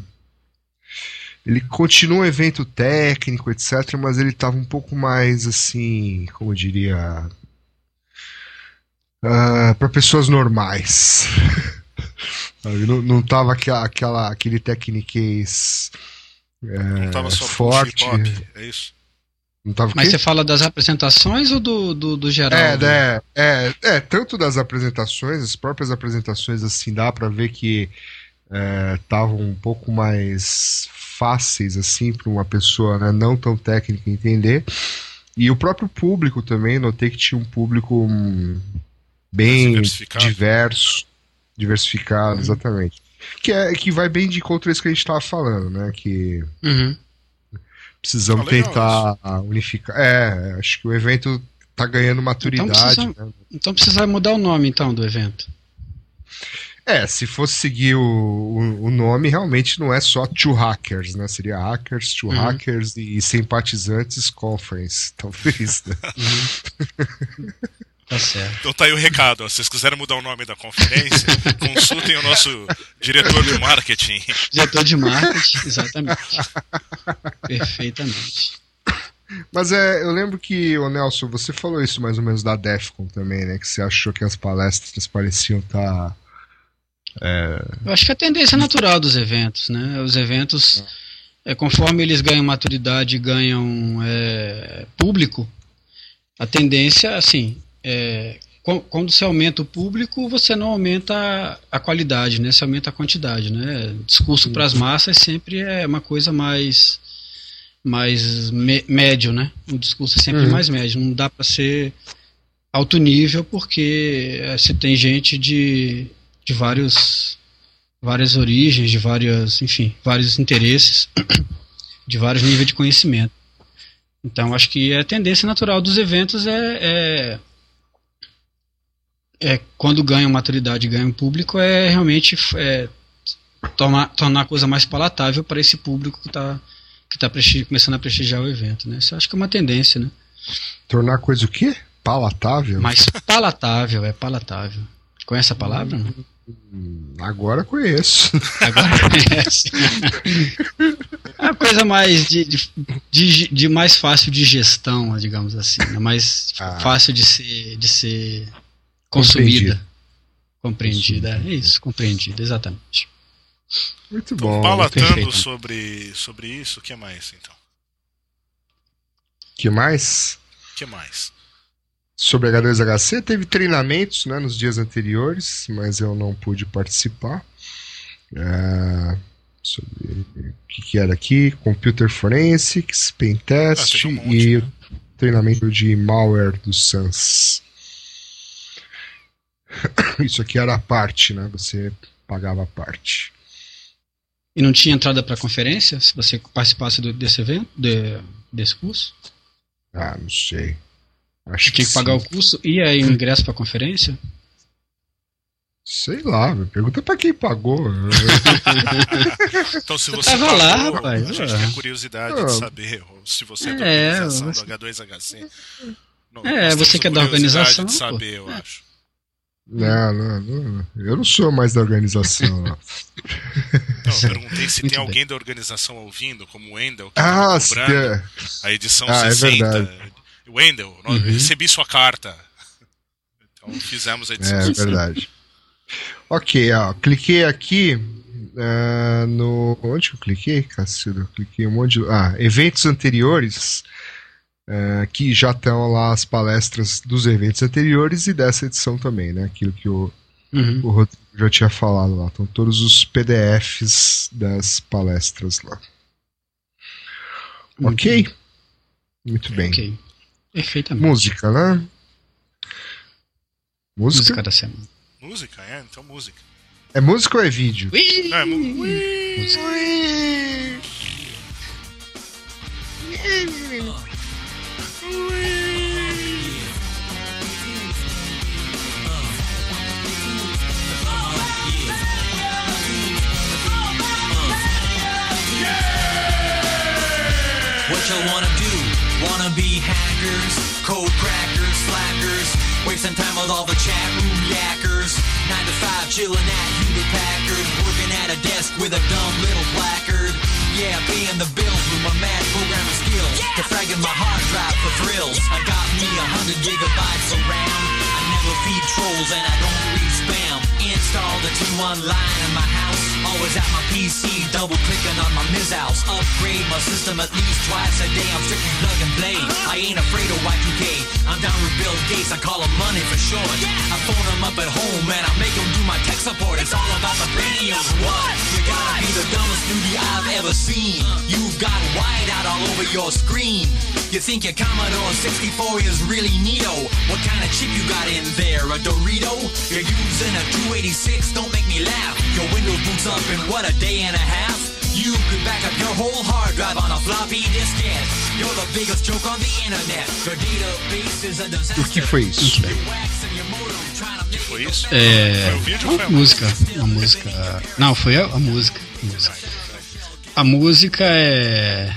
Ele continua um evento técnico, etc., mas ele tava um pouco mais assim, como eu diria. Uh, para pessoas normais. não, não tava aquela, aquela, aquele tecniquez é, não tava só forte. Hip é isso? Mas você fala das apresentações ou do, do, do geral? É, né, é, é, tanto das apresentações, as próprias apresentações, assim, dá para ver que estavam é, um pouco mais fáceis, assim, para uma pessoa né, não tão técnica entender. E o próprio público também, notei que tinha um público hum, bem diverso, diversificado, uhum. exatamente. Que, é, que vai bem de encontro a isso que a gente estava falando, né? Que uhum. precisamos ah, tentar isso. unificar. É, acho que o evento está ganhando maturidade. Então precisa, né? então precisa mudar o nome então do evento. É, se fosse seguir o, o, o, nome, realmente não é só Two Hackers, né? Seria Hackers, Two uhum. Hackers e Simpatizantes Conference, talvez. Né? Uhum. Tá certo. Então tá aí o recado. Ó. Se vocês quiserem mudar o nome da conferência, consultem o nosso diretor de marketing. Diretor de marketing, exatamente. Perfeitamente. Mas é, eu lembro que, o Nelson, você falou isso mais ou menos da Defcon também, né? Que você achou que as palestras pareciam estar. Tá, é... Eu acho que a tendência natural dos eventos, né? Os eventos, é, conforme eles ganham maturidade e ganham é, público, a tendência, assim, é, quando você aumenta o público, você não aumenta a qualidade, né? Você aumenta a quantidade, né? Discurso para as massas sempre é uma coisa mais mais médio, né? O discurso é sempre uhum. mais médio, não dá para ser alto nível porque é, você tem gente de, de vários várias origens, de várias, enfim, vários interesses, de vários níveis de conhecimento. Então, acho que a tendência natural dos eventos é, é é, quando ganham maturidade, ganham público, é realmente é, tornar, tornar a coisa mais palatável para esse público que está que tá começando a prestigiar o evento. Né? Isso acho que é uma tendência. Né? Tornar a coisa o quê? Palatável? Mais palatável, é palatável. Conhece a palavra? Hum, agora conheço. Agora conhece. é uma coisa mais de, de, de, mais fácil de gestão, digamos assim. Né? Mais ah. fácil de ser, de ser consumida. Compreendida. É isso, compreendida, exatamente. Muito então, bom. Então, palatando sobre, sobre isso, o que mais então? que mais? que mais? Sobre H2HC, teve treinamentos né, nos dias anteriores, mas eu não pude participar. É, sobre o que, que, era aqui? Computer Forensics, Pentest ah, um e né? treinamento de malware do SANS. Isso aqui era a parte, né? Você pagava a parte. E não tinha entrada para conferência se você participasse do, desse evento, de, desse curso? Ah, não sei. Acho você tinha que, pagar o curso e aí o ingresso para conferência? Sei lá, pergunta para quem pagou. então, se você tava pagou, lá, rapaz. a gente tem curiosidade de ah. saber se você é da é, organização você... do H2HC. Não, é, você que é da organização. de saber, eu é. acho. Não, não, não, eu não sou mais da organização. não, eu perguntei se tem alguém da organização ouvindo, como o Wendel, que ah, tá cobrando é. a edição ah, 60. É Wendel, uhum. recebi sua carta. Então fizemos a edição É 60. verdade. ok, ó, cliquei aqui uh, no. Onde que eu cliquei, Cacildo? Cliquei um monte de. Ah, eventos anteriores. É, que já estão lá as palestras dos eventos anteriores e dessa edição também, né? Aquilo que o, uhum. o Rodrigo já tinha falado lá. Estão todos os PDFs das palestras lá. Muito ok? Bem. Muito bem. Ok. Perfeitamente. Música, né? Música? Música da semana. Música, é? Então música. É música ou é vídeo? Ui! É, ui! Música. What you wasting time with all the chat room yackers. Nine to five, chilling at Hewlett Packard, working at a desk with a dumb little placard. Yeah, paying the bills with my mad programming skills, yeah! defragging my hard drive for thrills. I got me a hundred gigabytes of RAM. I never feed trolls and I don't read spam. Installed a T1 line in my house. Always at my PC, double clicking on my Mizzouts. Upgrade my system at least twice a day. I'm strictly plug and play. I ain't afraid of Y2K. I'm down with Bill Gates. I call him money for short. I phone him up at home and I make him do my tech support. It's all about the Pentium. What? You gotta be the dumbest newbie I've ever seen. You've got white out all over your screen. You think your Commodore 64 is really neato? What kind of chip you got in there? A Dorito? You're using a 286? Don't make me laugh. Your Windows boots up in what a day and a half? You could back up your whole hard drive on a floppy diskette. You're the biggest joke on the internet. Your database is a disaster. O que foi isso? que foi isso? É. Foi uma música. Uma música. Não, foi a, a música. A música. A música é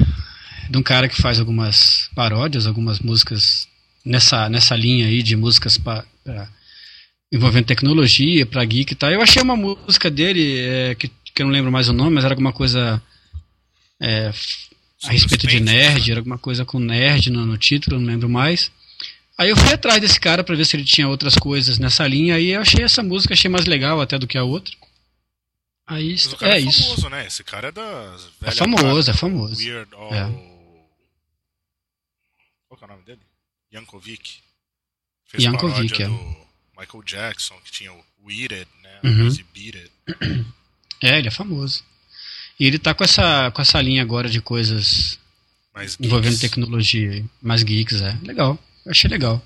de um cara que faz algumas paródias, algumas músicas nessa, nessa linha aí de músicas para envolvendo tecnologia, para geek e tal. Eu achei uma música dele é, que, que eu não lembro mais o nome, mas era alguma coisa é, a respeito de nerd, era alguma coisa com nerd no, no, título, não lembro mais. Aí eu fui atrás desse cara para ver se ele tinha outras coisas nessa linha, eu achei essa música, achei mais legal até do que a outra. Aí é, é, isso. famoso, né? Esse cara é da. É famoso, é famoso. Weird All... É. Qual é o nome dele? Yankovic. Fez Yankovic, é. do Michael Jackson, que tinha o Weed It, né? Uhum. Beat It. É, ele é famoso. E ele tá com essa, com essa linha agora de coisas envolvendo tecnologia, mais geeks, é. Legal, eu achei legal.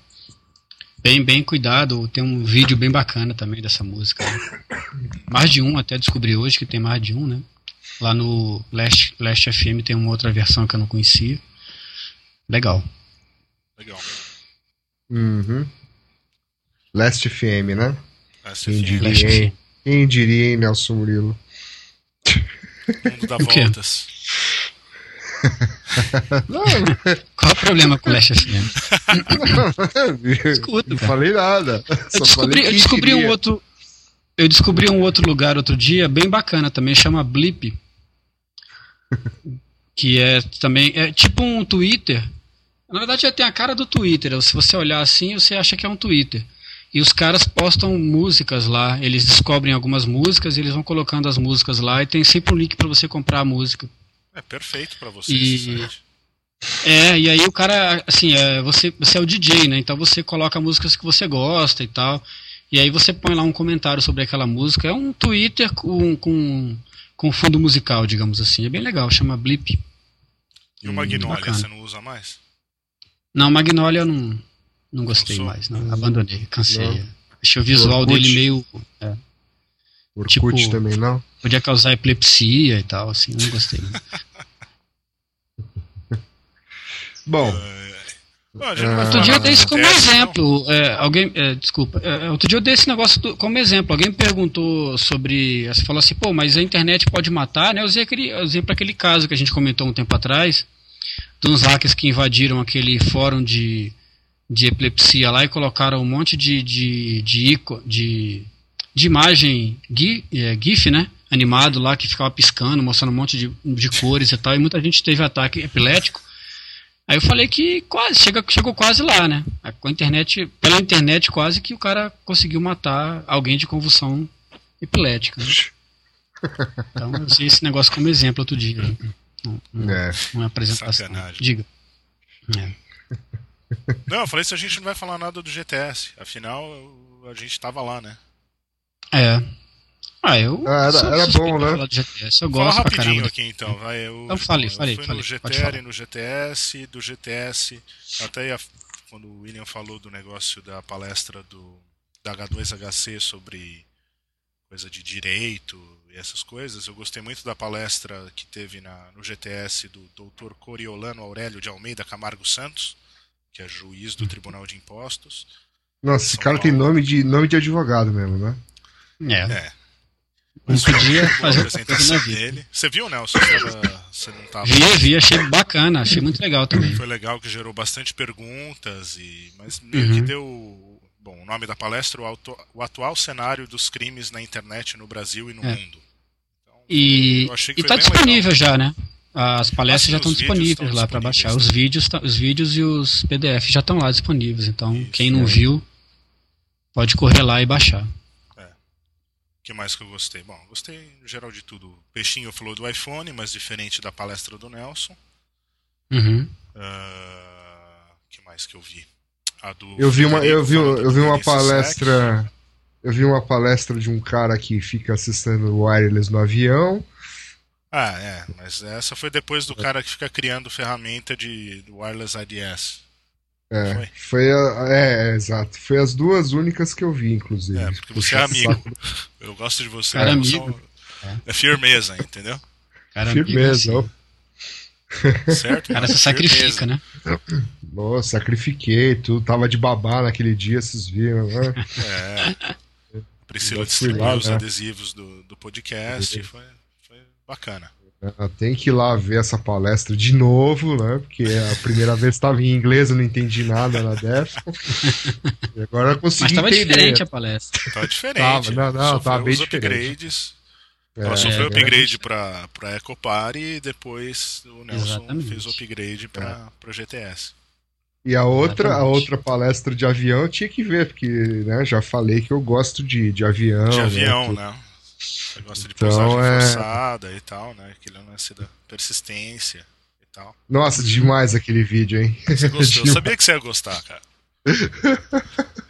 Bem, bem cuidado, tem um vídeo bem bacana também dessa música. Né? Mais de um, até descobri hoje que tem mais de um, né? Lá no Last, Last FM tem uma outra versão que eu não conhecia. Legal. Legal. Uhum. Last FM, né? Last quem, FM. Diria, hein? quem diria, hein, Nelson Murilo? Mundo dá voltas. Qual o problema com o Last FM? Escuta, não falei nada. Eu descobri, eu descobri um outro. Eu descobri um outro lugar outro dia, bem bacana também, chama Blip. que é também. É tipo um Twitter. Na verdade, já tem a cara do Twitter. Se você olhar assim, você acha que é um Twitter. E os caras postam músicas lá. Eles descobrem algumas músicas e eles vão colocando as músicas lá. E tem sempre um link para você comprar a música. É perfeito para você. E... É, e aí o cara, assim, é, você, você é o DJ, né? Então você coloca músicas que você gosta e tal. E aí você põe lá um comentário sobre aquela música. É um Twitter com, com, com fundo musical, digamos assim. É bem legal, chama Blip. E o Magnolia, hum, você não usa mais? Não, Magnolia eu não, não gostei Cansou. mais, não. Abandonei, cansei. Não. Achei o visual Orkut. dele meio. É, Orkut tipo, também não? Podia causar epilepsia e tal, assim, não gostei. Bom. Uh, outro dia eu dei isso como exemplo. É, alguém, é, desculpa. É, outro dia eu dei esse negócio do, como exemplo. Alguém me perguntou sobre. Você falou assim, pô, mas a internet pode matar, né? Eu usei aquele exemplo aquele caso que a gente comentou um tempo atrás, uns hackers que invadiram aquele fórum de de epilepsia lá e colocaram um monte de, de, de, ico, de, de imagem GIF, é, GIF, né? Animado lá que ficava piscando, mostrando um monte de, de cores e tal, e muita gente teve ataque epilético. Aí eu falei que quase, chega, chegou quase lá, né? Com a internet, pela internet quase que o cara conseguiu matar alguém de convulsão epilética. Né? Então eu usei esse negócio como exemplo outro dia. Uma, é. uma apresentação. Sacanagem. Diga. É. Não, eu falei se a gente não vai falar nada do GTS. Afinal, a gente tava lá, né? É. Ah, eu. Ah, era, era bom, né? GTS, eu gosto Fala caramba. aqui então, vai. Eu, então fale, eu fale, fui fale, no GTR, no GTS, do GTS, até ia, quando o William falou do negócio da palestra do da H2HC sobre coisa de direito e essas coisas, eu gostei muito da palestra que teve na, no GTS do Dr. Coriolano Aurélio de Almeida Camargo Santos, que é juiz do Tribunal de Impostos. Nossa, esse cara Paulo. tem nome de, nome de advogado mesmo, né? É. é. Não podia fazer apresentação dele. Você viu, Nelson? Você não tava... Vi, vi, achei bacana, achei muito legal também. Foi legal que gerou bastante perguntas, e mas meio uhum. que deu. Bom, o nome da palestra, o, auto, o atual cenário dos crimes na internet no Brasil e no é. mundo. Então, e está disponível legal. já, né? As palestras já estão disponíveis lá para baixar. Os vídeos, os vídeos e os PDF já estão lá disponíveis. Então, Isso, quem não é. viu, pode correr lá e baixar que mais que eu gostei? Bom, gostei em geral de tudo. Peixinho falou do iPhone, mas diferente da palestra do Nelson. Uhum. Uh, que mais que eu vi? A do eu vi uma, eu vi, eu vi uma palestra. Eu vi uma palestra de um cara que fica assistindo wireless no avião. Ah, é, mas essa foi depois do cara que fica criando ferramenta de wireless IDS. É, foi, foi a, é, é, exato. Foi as duas únicas que eu vi, inclusive. É, porque você é amigo. Eu gosto de você. Cara, amigo. É. é firmeza, entendeu? Cara, firmeza. Amigo, certo? Cara, você sacrifica, né? Nossa, sacrifiquei, tu tava de babá naquele dia, vocês viram, né? É. Priscila distribuiu lá, os né? adesivos do, do podcast, foi, foi bacana. Tem que ir lá ver essa palestra de novo, né? Porque a primeira vez estava em inglês, eu não entendi nada na Defcon. e agora eu consegui Mas tava entender. diferente a palestra. Tava diferente. Tava, não, não, tava bem diferente. upgrades. É, Ela sofreu é, upgrade para para Ecopar e depois o Nelson Exatamente. fez o upgrade para é. GTS. E a outra, a outra palestra de avião eu tinha que ver, porque né, já falei que eu gosto de, de avião. De né, avião, né? Você gosta de então, é... forçada e tal, né? Aquele lance da persistência e tal. Nossa, demais aquele vídeo, hein? Você gostou? Eu sabia que você ia gostar, cara.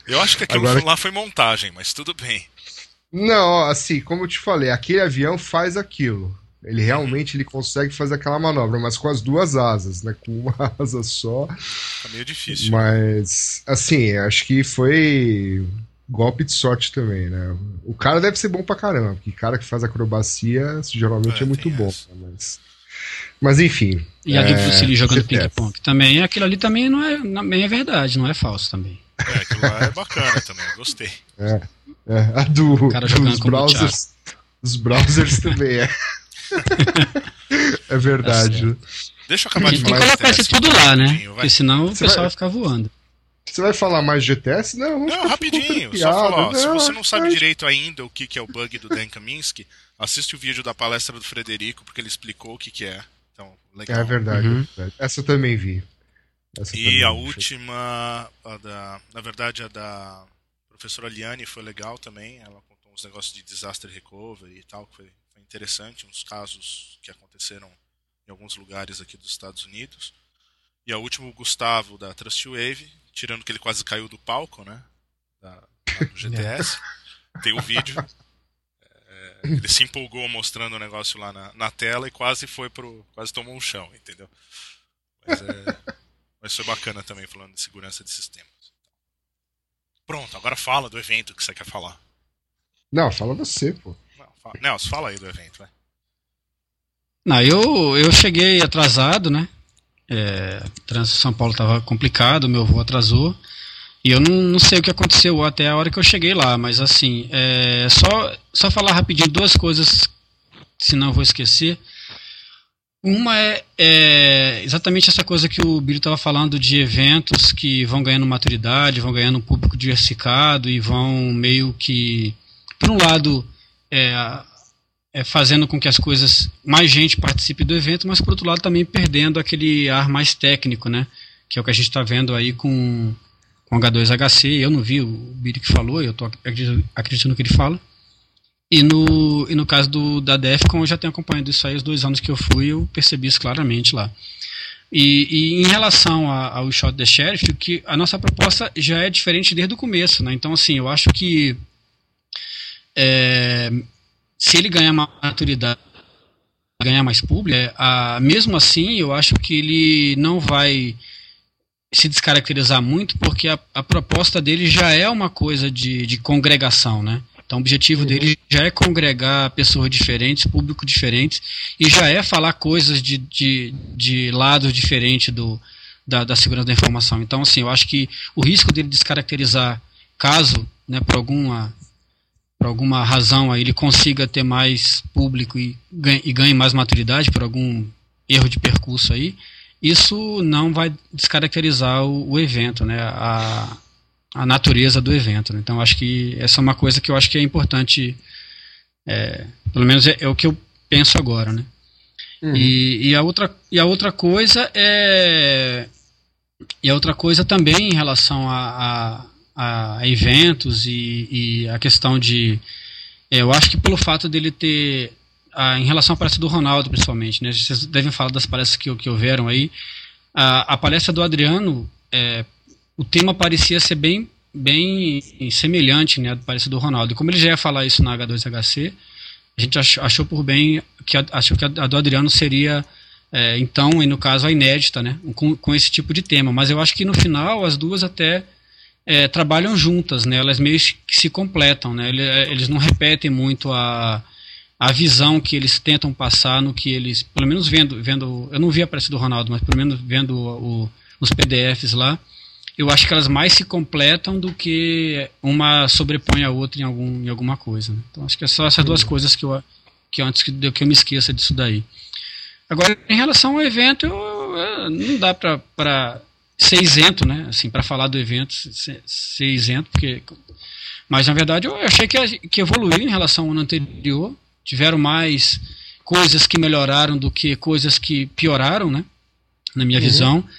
Eu acho que aquilo Agora... lá foi montagem, mas tudo bem. Não, assim, como eu te falei, aquele avião faz aquilo. Ele realmente ele consegue fazer aquela manobra, mas com as duas asas, né? Com uma asa só. Tá meio difícil. Mas, assim, acho que foi golpe de sorte também, né? O cara deve ser bom pra caramba, porque cara que faz acrobacia geralmente é, é muito bom. Né? Mas, mas enfim. E a do é, Bruce Lee jogando ping-pong também, aquilo ali também não é, também é verdade, não é falso também. É, aquilo lá é bacana também, gostei. É, é a do, o cara jogando dos browsers, os browsers também é. é verdade. Tá Deixa eu acabar de falar. Tem que colocar isso tudo lá, né? Porque senão o pessoal vai... vai ficar voando. Você vai falar mais de GTS? Não, não rapidinho. Só falar, ó, se você não sabe direito ainda o que, que é o bug do Dan Kaminsky, assiste o vídeo da palestra do Frederico, porque ele explicou o que, que é. Então, legal. É verdade, uhum. é verdade. Essa eu também vi. Essa e também a vi. última, a da, na verdade, a da professora Liane foi legal também. Ela contou uns negócios de disaster recovery e tal, que foi, foi interessante, uns casos que aconteceram em alguns lugares aqui dos Estados Unidos. E a última, o Gustavo, da Trust Wave, tirando que ele quase caiu do palco, né? Da, do GTS. Tem o vídeo. É, ele se empolgou mostrando o negócio lá na, na tela e quase foi pro. quase tomou um chão, entendeu? Mas, é, mas foi bacana também falando de segurança de sistemas. Pronto, agora fala do evento que você quer falar. Não, fala você, pô. Não, fala, Nelson, fala aí do evento, vai. Não, eu, eu cheguei atrasado, né? É, trânsito São Paulo estava complicado, meu voo atrasou. E eu não, não, sei o que aconteceu até a hora que eu cheguei lá, mas assim, é, só, só falar rapidinho duas coisas, senão eu vou esquecer. Uma é, é, exatamente essa coisa que o Billy estava falando de eventos que vão ganhando maturidade, vão ganhando um público diversificado e vão meio que, por um lado, é, é, fazendo com que as coisas mais gente participe do evento, mas por outro lado também perdendo aquele ar mais técnico, né? Que é o que a gente está vendo aí com, com H2HC. Eu não vi o Billy que falou, eu estou acreditando no que ele fala. E no, e no caso do, da DEFCON, eu já tenho acompanhado isso aí os dois anos que eu fui, eu percebi isso claramente lá. E, e em relação a, ao Shot the Sheriff, que a nossa proposta já é diferente desde o começo, né? Então, assim, eu acho que é, se ele ganhar maturidade, ganhar mais público, é, a, mesmo assim eu acho que ele não vai se descaracterizar muito, porque a, a proposta dele já é uma coisa de, de congregação, né? Então, o objetivo uhum. dele já é congregar pessoas diferentes, público diferentes, e já é falar coisas de, de, de lados diferentes do, da, da segurança da informação. Então, assim, eu acho que o risco dele descaracterizar, caso, né, por alguma por alguma razão aí ele consiga ter mais público e ganhe, e ganhe mais maturidade por algum erro de percurso aí, isso não vai descaracterizar o, o evento, né? A, a natureza do evento. Né? Então, acho que essa é uma coisa que eu acho que é importante, é, pelo menos é, é, o que eu penso agora, né? Uhum. E, e, a outra, e a outra coisa é e a outra coisa também em relação a, a, a eventos e, e, a questão de é, eu acho que pelo fato dele ter a, em relação à palestra do Ronaldo principalmente, né? Vocês devem falar das palestras que, que houveram aí. A, a palestra do Adriano é, o tema parecia ser bem, bem semelhante né, palestra do Ronaldo. E como ele já ia falar isso na H2HC, a gente achou, achou por bem que a, achou que a do Adriano seria é, então, e no caso, a inédita, né, com, com esse tipo de tema. Mas eu acho que no final as duas até é, trabalham juntas, né, elas meio que se completam, né, eles não repetem muito a, a visão que eles tentam passar no que eles, pelo menos vendo, vendo eu não vi a palestra do Ronaldo, mas pelo menos vendo o, os PDFs lá, eu acho que elas mais se completam do que uma sobrepõe a outra em, algum, em alguma coisa. Né? Então acho que é só essas duas coisas que eu, que antes que, que eu me esqueça disso daí. Agora, em relação ao evento, eu, eu, não dá para ser isento, né? Assim, para falar do evento, ser, ser, isento, porque. Mas na verdade eu achei que, que evoluiu em relação ao ano anterior. Tiveram mais coisas que melhoraram do que coisas que pioraram, né? Na minha uhum. visão.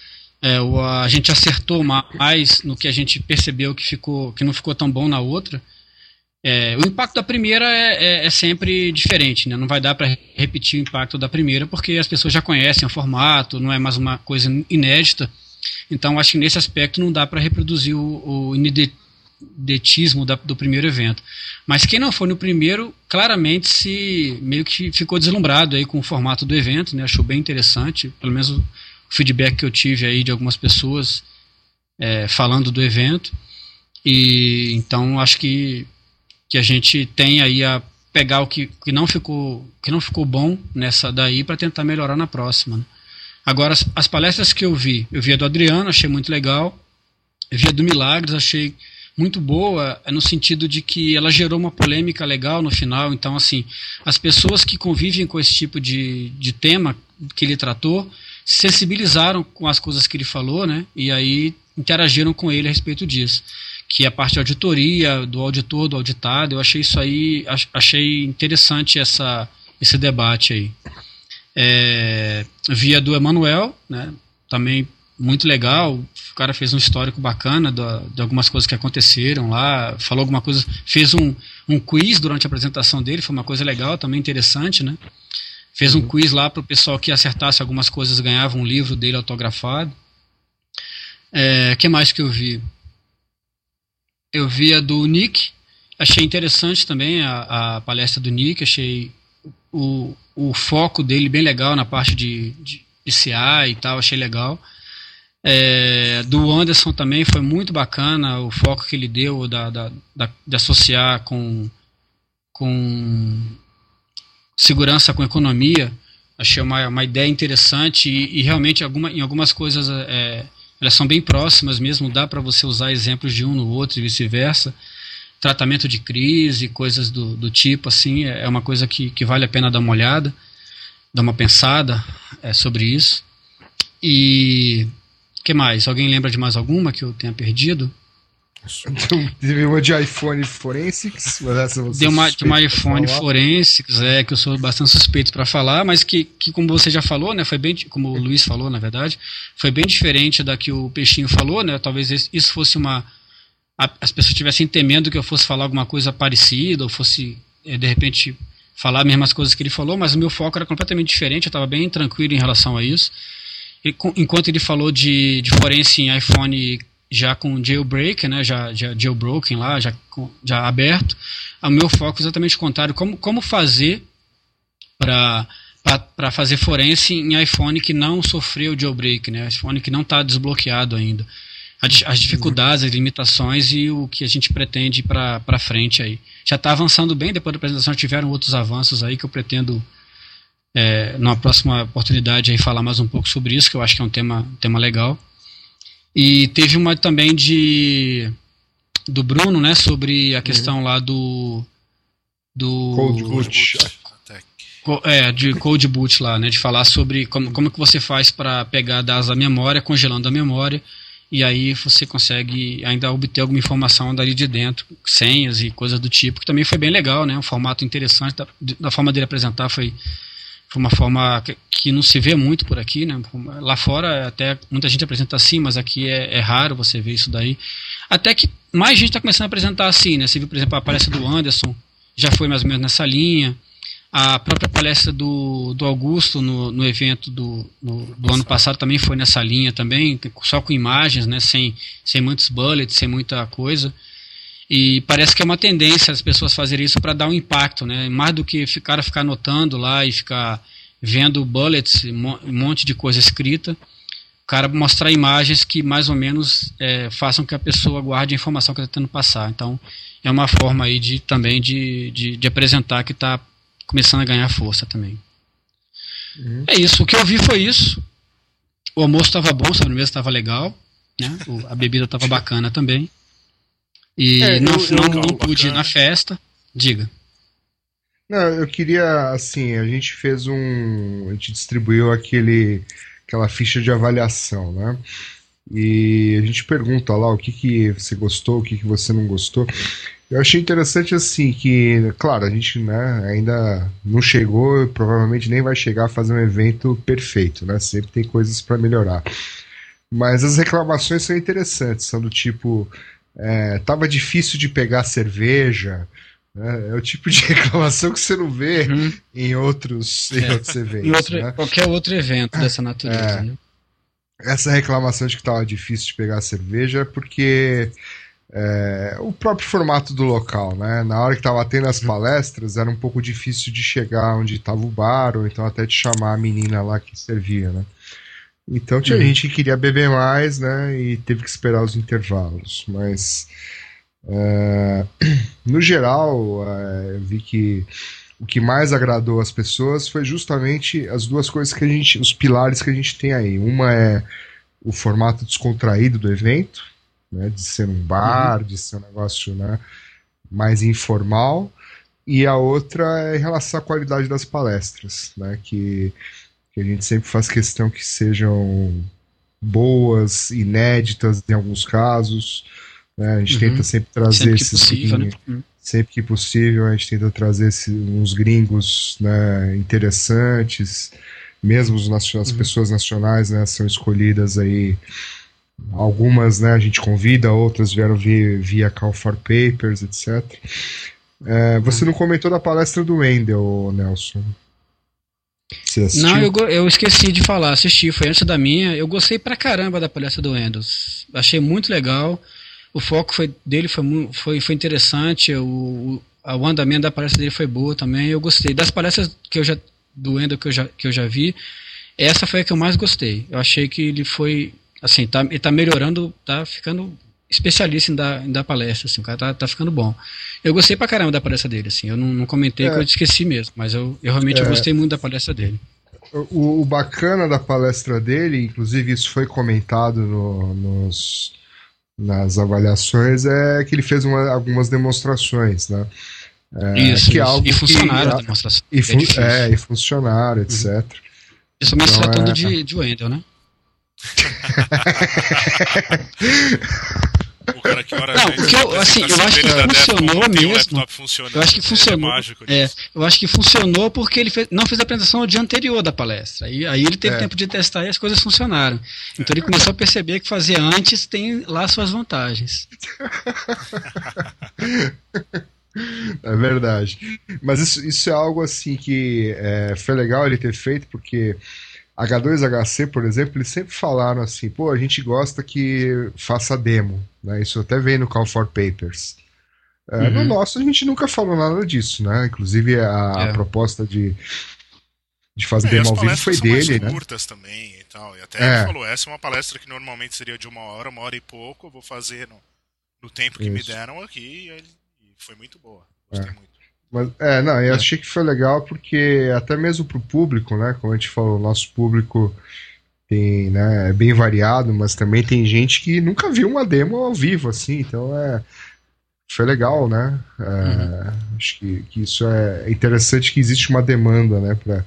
É, o, a gente acertou mais no que a gente percebeu que, ficou, que não ficou tão bom na outra. É, o impacto da primeira é, é, é sempre diferente, né? não vai dar para repetir o impacto da primeira, porque as pessoas já conhecem o formato, não é mais uma coisa inédita. Então, acho que nesse aspecto não dá para reproduzir o, o ineditismo da, do primeiro evento. Mas quem não foi no primeiro, claramente se meio que ficou deslumbrado aí com o formato do evento, né? achou bem interessante, pelo menos feedback que eu tive aí de algumas pessoas é, falando do evento. E então acho que, que a gente tem aí a pegar o que, que não ficou que não ficou bom nessa daí para tentar melhorar na próxima. Né? Agora as, as, palestras que eu vi, eu vi a do Adriano, achei muito legal. Eu vi a do Milagres, achei muito boa no sentido de que ela gerou uma polêmica legal no final. Então, assim, as pessoas que convivem com esse tipo de, de tema que ele tratou sensibilizaram com as coisas que ele falou, né? E aí interagiram com ele a respeito disso. Que a parte de auditoria, do auditor, do auditado, eu achei isso aí, achei interessante essa, esse debate aí. É, via do Emanuel, né? Também muito legal. O cara fez um histórico bacana de algumas coisas que aconteceram lá, falou alguma coisa, fez um, um quiz durante a apresentação dele, foi uma coisa legal, também interessante, né? Fez um quiz lá para o pessoal que acertasse algumas coisas ganhava um livro dele autografado. É, que mais que eu vi? Eu vi a do Nick, achei interessante também a, a palestra do Nick, achei o, o foco dele bem legal na parte de, de, de CA e tal, achei legal. É, do Anderson também foi muito bacana o foco que ele deu da, da, da de associar com, com segurança com economia. Achei uma, uma ideia interessante e, e realmente alguma, em algumas coisas é, elas são bem próximas mesmo, dá para você usar exemplos de um no outro e vice-versa. Tratamento de crise, coisas do, do tipo, assim, é, é uma coisa que, que vale a pena dar uma olhada, dar uma pensada é, sobre isso. E que mais? Alguém lembra de mais alguma que eu tenha perdido? Teve uma de iPhone Forensics, mas essa você Deu uma, de uma iPhone Forensics, é, que eu sou bastante suspeito para falar, mas que, que, como você já falou, né, foi bem, como o Luiz falou, na verdade, foi bem diferente da que o Peixinho falou, né, talvez isso fosse uma, a, as pessoas estivessem temendo que eu fosse falar alguma coisa parecida, ou fosse, é, de repente, falar as mesmas coisas que ele falou, mas o meu foco era completamente diferente, eu estava bem tranquilo em relação a isso. Enquanto ele falou de, de forense em iPhone já com jailbreak, né, já, já jailbroken lá, já, já aberto. O meu foco é exatamente o contrário, como, como fazer para fazer forense em iPhone que não sofreu jailbreak, né, iPhone que não está desbloqueado ainda. As dificuldades, as limitações e o que a gente pretende para frente aí. Já está avançando bem, depois da apresentação tiveram outros avanços aí que eu pretendo é, numa próxima oportunidade aí falar mais um pouco sobre isso, que eu acho que é um tema, tema legal. E teve uma também de do Bruno, né, sobre a questão uhum. lá do do Cold Boot. É, de Cold Boot lá, né, de falar sobre como, como que você faz para pegar dados da memória, congelando a memória, e aí você consegue ainda obter alguma informação dali de dentro, senhas e coisas do tipo, que também foi bem legal, né, um formato interessante, da, da forma dele apresentar foi foi uma forma que não se vê muito por aqui, né? Lá fora até muita gente apresenta assim, mas aqui é, é raro você ver isso daí. Até que mais gente está começando a apresentar assim, né? Você viu, por exemplo, a palestra do Anderson, já foi mais ou menos nessa linha. A própria palestra do, do Augusto no, no evento do, no, do ano passado também foi nessa linha também, só com imagens, né? Sem, sem muitos bullets, sem muita coisa. E parece que é uma tendência as pessoas fazerem isso para dar um impacto, né? Mais do que ficar ficar anotando lá e ficar vendo bullets, um monte de coisa escrita, o cara mostrar imagens que mais ou menos é, façam que a pessoa guarde a informação que está tentando passar. Então, é uma forma aí de também de, de, de apresentar que está começando a ganhar força também. Uhum. É isso. O que eu vi foi isso. O almoço estava bom, a sobremesa estava legal, né? A bebida estava bacana também. E é, não, eu, não, eu, não pude ir na festa. Diga. Não, eu queria, assim, a gente fez um. A gente distribuiu aquele, aquela ficha de avaliação, né? E a gente pergunta lá o que, que você gostou, o que, que você não gostou. Eu achei interessante assim que, claro, a gente né, ainda não chegou, provavelmente nem vai chegar a fazer um evento perfeito, né? Sempre tem coisas para melhorar. Mas as reclamações são interessantes, são do tipo, é, tava difícil de pegar cerveja. Né? É o tipo de reclamação que você não vê uhum. em, outros, em é. outros eventos. Em outro, né? Qualquer outro evento dessa natureza. É, né? Essa reclamação de que estava difícil de pegar cerveja é porque é, o próprio formato do local, né? Na hora que estava tendo as uhum. palestras, era um pouco difícil de chegar onde estava o bar, ou então até de chamar a menina lá que servia, né? Então tinha uhum. gente que queria beber mais, né? E teve que esperar os intervalos. Mas é, no geral, é, eu vi que o que mais agradou as pessoas foi justamente as duas coisas que a gente, os pilares que a gente tem aí. Uma é o formato descontraído do evento, né? De ser um bar, uhum. de ser um negócio, né? Mais informal. E a outra é em relação à qualidade das palestras, né? Que que a gente sempre faz questão que sejam boas, inéditas em alguns casos. Né? A gente uhum. tenta sempre trazer sempre esses. Possível, né? Uhum. Sempre que possível, a gente tenta trazer esses, uns gringos né, interessantes. Mesmo os, as uhum. pessoas nacionais né, são escolhidas aí. Algumas né, a gente convida, outras vieram via, via Call for Papers, etc. É, você uhum. não comentou da palestra do Wendel, Nelson? Não, eu, eu esqueci de falar, assisti, foi antes da minha. Eu gostei pra caramba da palestra do Windows. Achei muito legal. O foco foi, dele foi, foi, foi interessante. O, o, o andamento da palestra dele foi boa também. Eu gostei. Das palestras que eu já, do Windows que eu já, que eu já vi, essa foi a que eu mais gostei. Eu achei que ele foi. Assim, tá, ele tá melhorando, tá ficando especialista em dar, em dar palestra, assim, o cara tá, tá ficando bom. Eu gostei pra caramba da palestra dele, assim, eu não, não comentei é. que eu esqueci mesmo, mas eu, eu realmente é. eu gostei muito da palestra dele. O, o, bacana da palestra dele, inclusive isso foi comentado no, nos, nas avaliações, é que ele fez uma, algumas demonstrações, né? É, isso, que é algo e funcionaram que, demonstrações. E, fun é, é, e funcionaram, etc. Uhum. Principalmente então, tratando é... de, de Wendel, né? O cara que ora não, porque eu, assim, eu acho que funcionou mesmo. Eu acho que funcionou. É, é, eu acho que funcionou porque ele fez, não fez a apresentação no dia anterior da palestra. Aí, aí ele teve é. tempo de testar e as coisas funcionaram. Então ele começou a perceber que fazer antes tem lá suas vantagens. É verdade. Mas isso, isso é algo assim que é, foi legal ele ter feito, porque H2HC, por exemplo, eles sempre falaram assim, pô, a gente gosta que faça demo, né? Isso até vem no Call for Papers. É, uhum. No nosso a gente nunca falou nada disso, né? Inclusive a, é. a proposta de, de fazer é, demo ao vivo foi dele, mais né? curtas também e tal. E até é. ele falou, essa é uma palestra que normalmente seria de uma hora, uma hora e pouco, eu vou fazer no, no tempo que Isso. me deram aqui e, e foi muito boa. Gostei é. muito. Mas, é, não, eu é. achei que foi legal porque até mesmo pro público, né? Como a gente falou, o nosso público tem, né, é bem variado, mas também tem gente que nunca viu uma demo ao vivo, assim, então é. Foi legal, né? É, uhum. Acho que, que isso é interessante que existe uma demanda, né? Pra,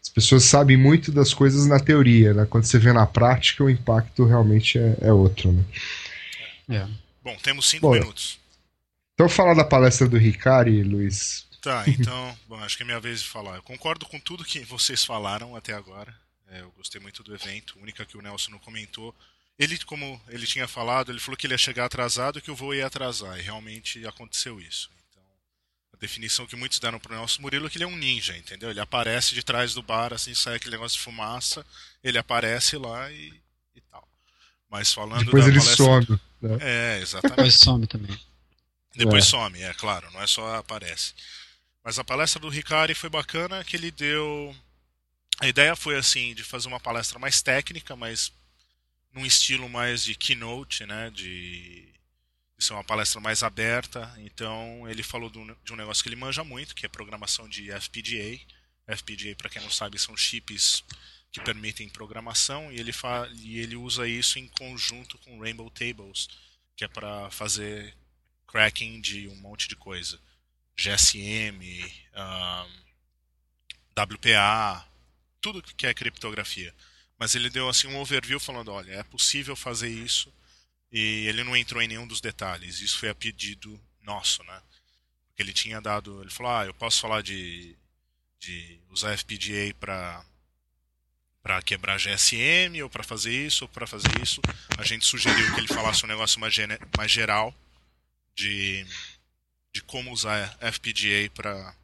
as pessoas sabem muito das coisas na teoria, né? Quando você vê na prática, o impacto realmente é, é outro, né? É. Bom, temos cinco Bom, minutos. Então falar da palestra do Ricari, Luiz. Tá, então, bom, acho que é minha vez de falar. Eu concordo com tudo que vocês falaram até agora. É, eu gostei muito do evento. A única que o Nelson não comentou. Ele, como ele tinha falado, ele falou que ele ia chegar atrasado e que o voo ia atrasar. E realmente aconteceu isso. Então, a definição que muitos deram pro Nelson Murilo é que ele é um ninja, entendeu? Ele aparece de trás do bar, assim, sai aquele negócio de fumaça, ele aparece lá e, e tal. Mas falando Depois da ele palestra... some. Né? É, exatamente. Depois some também. Depois é. some, é claro, não é só aparece. Mas a palestra do Ricari foi bacana, que ele deu. A ideia foi assim, de fazer uma palestra mais técnica, mas num estilo mais de keynote, né? De, de ser uma palestra mais aberta. Então ele falou de um negócio que ele manja muito, que é programação de FPGA. FPGA, para quem não sabe, são chips que permitem programação e ele, fa e ele usa isso em conjunto com Rainbow Tables, que é para fazer cracking de um monte de coisa. GSM, um, WPA, tudo que é criptografia. Mas ele deu assim um overview falando, olha, é possível fazer isso e ele não entrou em nenhum dos detalhes. Isso foi a pedido nosso, né? Porque ele tinha dado, ele falou, ah, eu posso falar de, de usar FPGA para para quebrar GSM ou para fazer isso ou para fazer isso. A gente sugeriu que ele falasse um negócio mais, mais geral de, de como usar FPGA para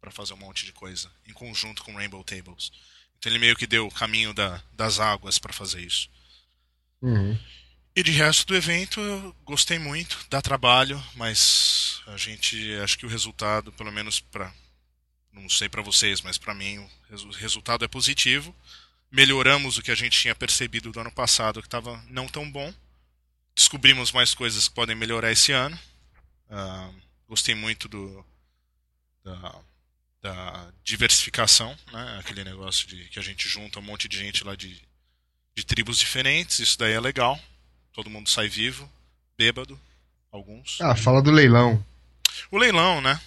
para fazer um monte de coisa em conjunto com Rainbow Tables. Então ele meio que deu o caminho da, das águas para fazer isso. Uhum. E de resto do evento eu gostei muito, dá trabalho, mas a gente acho que o resultado, pelo menos para não sei para vocês, mas para mim o resultado é positivo. Melhoramos o que a gente tinha percebido do ano passado, que estava não tão bom descobrimos mais coisas que podem melhorar esse ano. Uh, gostei muito do da, da, diversificação, né? Aquele negócio de que a gente junta um monte de gente lá de, de tribos diferentes. Isso daí é legal. Todo mundo sai vivo, bêbado, alguns. Ah, fala do leilão. O leilão, né?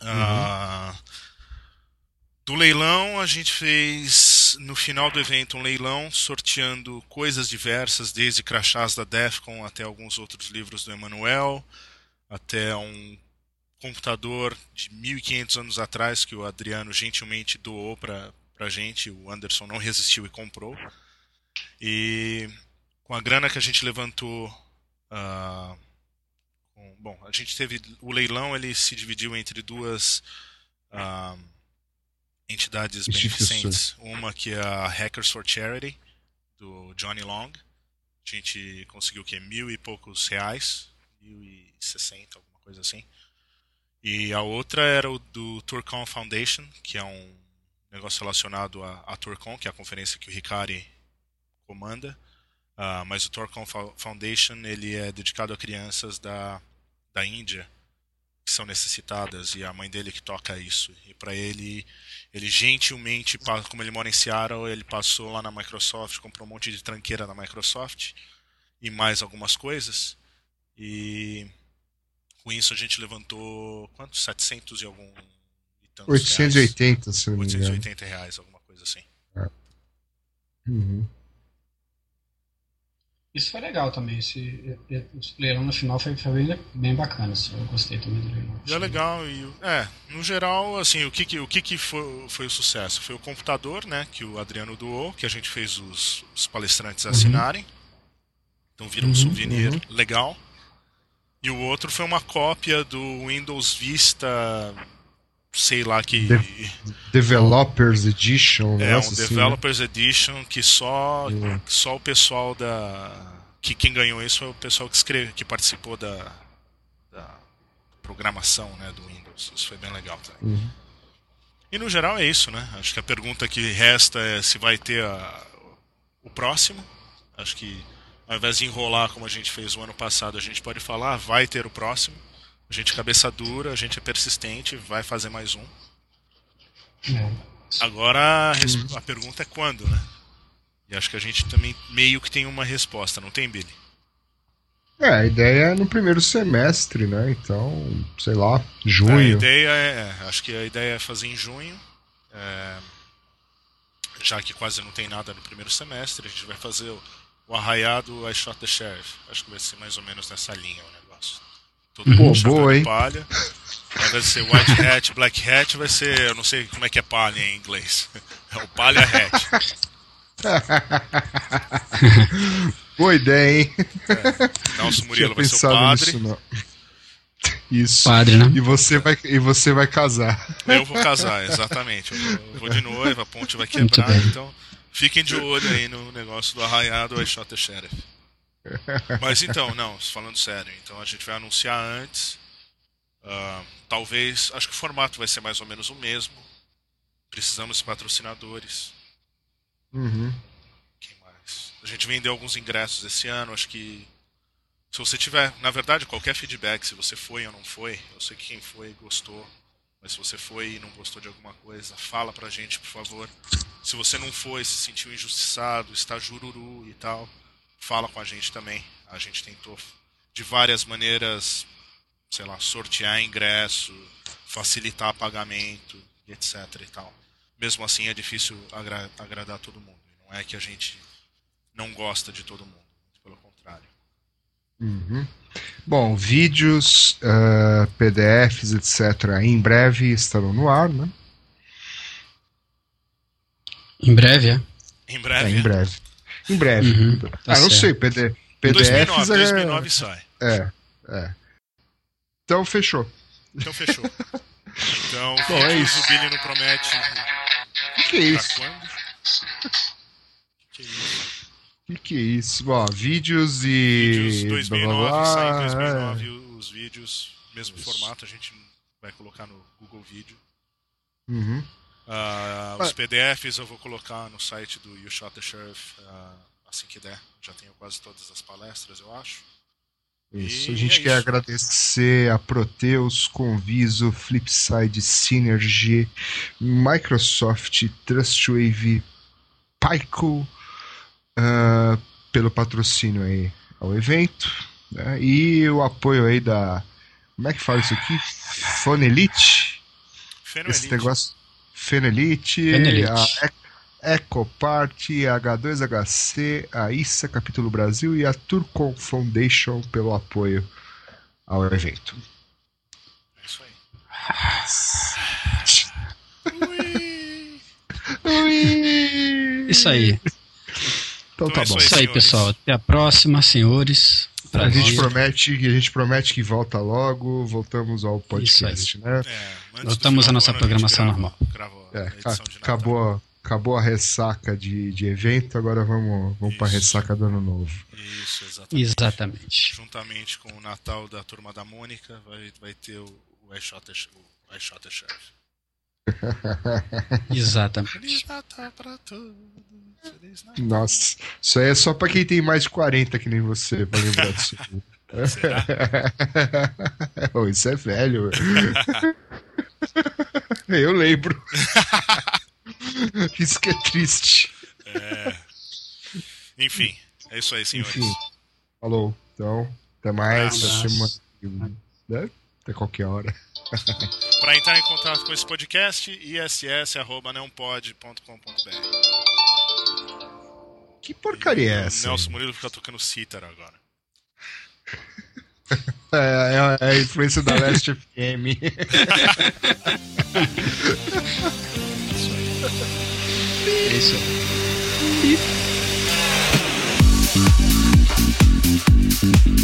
Uhum. Uh, do leilão, a gente fez no final do evento um leilão sorteando coisas diversas, desde crachás da Defcon até alguns outros livros do Emanuel, até um computador de 1500 anos atrás que o Adriano gentilmente doou para a gente, o Anderson não resistiu e comprou. E com a grana que a gente levantou, uh, bom, a gente teve o leilão, ele se dividiu entre duas uh, entidades beneficentes. Uma que é a Hackers for Charity, do Johnny Long. A gente conseguiu o quê? Mil e poucos reais. Mil e sessenta, alguma coisa assim. E a outra era o do Turcon Foundation, que é um negócio relacionado à, à Turcon, que é a conferência que o Ricari comanda. Uh, mas o Turcon Foundation ele é dedicado a crianças da, da Índia que são necessitadas e a mãe dele que toca isso. E para ele, ele gentilmente, como ele mora em Seattle, ele passou lá na Microsoft, comprou um monte de tranqueira da Microsoft e mais algumas coisas. E com isso a gente levantou quantos? 700 e algum e tantos 880, reais. se não me engano. 880 reais, alguma coisa assim. É. Uhum. Isso foi legal também. Esse, esse leilão no final foi, foi bem, bem bacana. Assim, eu gostei também do leilão. É legal. E, é, no geral, assim, o que, que, o que, que foi, foi o sucesso? Foi o computador, né? Que o Adriano doou, que a gente fez os, os palestrantes uhum. assinarem. Uhum. Então vira um uhum, souvenir uhum. legal. E o outro foi uma cópia do Windows Vista sei lá que. De Developers Edition, É, um assim, né? Developers né? Edition que só, uhum. só o pessoal da. Que quem ganhou isso foi o pessoal que escreve, que participou da, da programação né, do Windows. Isso foi bem legal também. Uhum. E no geral é isso, né? Acho que a pergunta que resta é se vai ter a, o próximo. Acho que ao invés de enrolar como a gente fez o ano passado, a gente pode falar, ah, vai ter o próximo. A gente é cabeça dura, a gente é persistente, vai fazer mais um. É. Agora a, a pergunta é quando, né? E acho que a gente também meio que tem uma resposta, não tem, Billy? É, a ideia é no primeiro semestre, né? Então, sei lá, junho. A ideia é, acho que a ideia é fazer em junho, é, já que quase não tem nada no primeiro semestre, a gente vai fazer o, o arraiado I Shot the Sheriff. Acho que vai ser mais ou menos nessa linha negócio. Todo mundo Pô, boa, hein? palha. Vai ser White Hat, Black Hat, vai ser, eu não sei como é que é palha em inglês. É o palha hat. Boa ideia, hein? É. Nelson Murilo vai ser o padre. Nisso, Isso. Padre, né? E você vai, e você vai casar. Eu vou casar, exatamente. Eu vou, eu vou de noiva, a ponte vai quebrar, então fiquem de olho aí no negócio do arraiado I Shot the Sheriff. Mas então, não, falando sério, então a gente vai anunciar antes. Uh, talvez, acho que o formato vai ser mais ou menos o mesmo. Precisamos de patrocinadores. Uhum. Quem mais? A gente vendeu alguns ingressos esse ano, acho que. Se você tiver, na verdade, qualquer feedback, se você foi ou não foi, eu sei que quem foi gostou, mas se você foi e não gostou de alguma coisa, fala pra gente, por favor. Se você não foi, se sentiu injustiçado, está jururu e tal, fala com a gente também. A gente tentou de várias maneiras, sei lá, sortear ingresso, facilitar pagamento, etc e tal mesmo assim é difícil agra agradar todo mundo. Não é que a gente não gosta de todo mundo, pelo contrário. Uhum. Bom, vídeos, uh, PDFs, etc. Em breve estarão no ar, né? Em breve, é? Em breve. É, em breve. Em breve. Uhum, tá ah, não sei, PD, PDFs 2009, é... 2009 sai. É, é. Então fechou. Então fechou. Então, Bom, é isso. o Billy não promete que, que é isso? que, que é isso? Que que é isso? Bom, vídeos e. Vídeos 2009, blá, blá, sai em 2009 é. os vídeos, mesmo isso. formato, a gente vai colocar no Google Vídeo. Uhum. Uh, os PDFs eu vou colocar no site do You Shot the Sheriff uh, assim que der. Já tenho quase todas as palestras, eu acho. Isso, a gente é quer isso. agradecer a Proteus, Conviso, Flipside, Synergy, Microsoft, Trustwave, Pico uh, pelo patrocínio aí ao evento né? e o apoio aí da como é que fala isso aqui? Fonelite? Esse negócio Fenelite, Fenelite. a Ecopart, H2HC, a ISA Capítulo Brasil e a Turcom Foundation pelo apoio ao evento. É isso aí. Ui. Isso aí. Então, tá então é bom. Isso aí, pessoal. Até a próxima, senhores. A gente, promete, a gente promete que volta logo, voltamos ao podcast, né? É, voltamos à nossa programação grava, normal. É, acabou, acabou a ressaca de, de evento, agora vamos, vamos para a ressaca do ano novo. Isso, exatamente. exatamente. Juntamente com o Natal da Turma da Mônica, vai, vai ter o, o iShot Sheriff. exatamente. Feliz Natal pra todos. Nossa, isso aí é só para quem tem mais de 40 que nem você, para lembrar disso. oh, isso é velho. Eu lembro. Isso que é triste. É. Enfim, é isso aí, senhores. Enfim, falou. Então, até mais. Até semana. Né? Até qualquer hora. Para entrar em contato com esse podcast, iss.neonpod.com.br. Que porcaria e, é essa? Nelson Murilo fica tocando cítara agora. É, é, é, a influência da Last FM. é isso aí. É isso aí.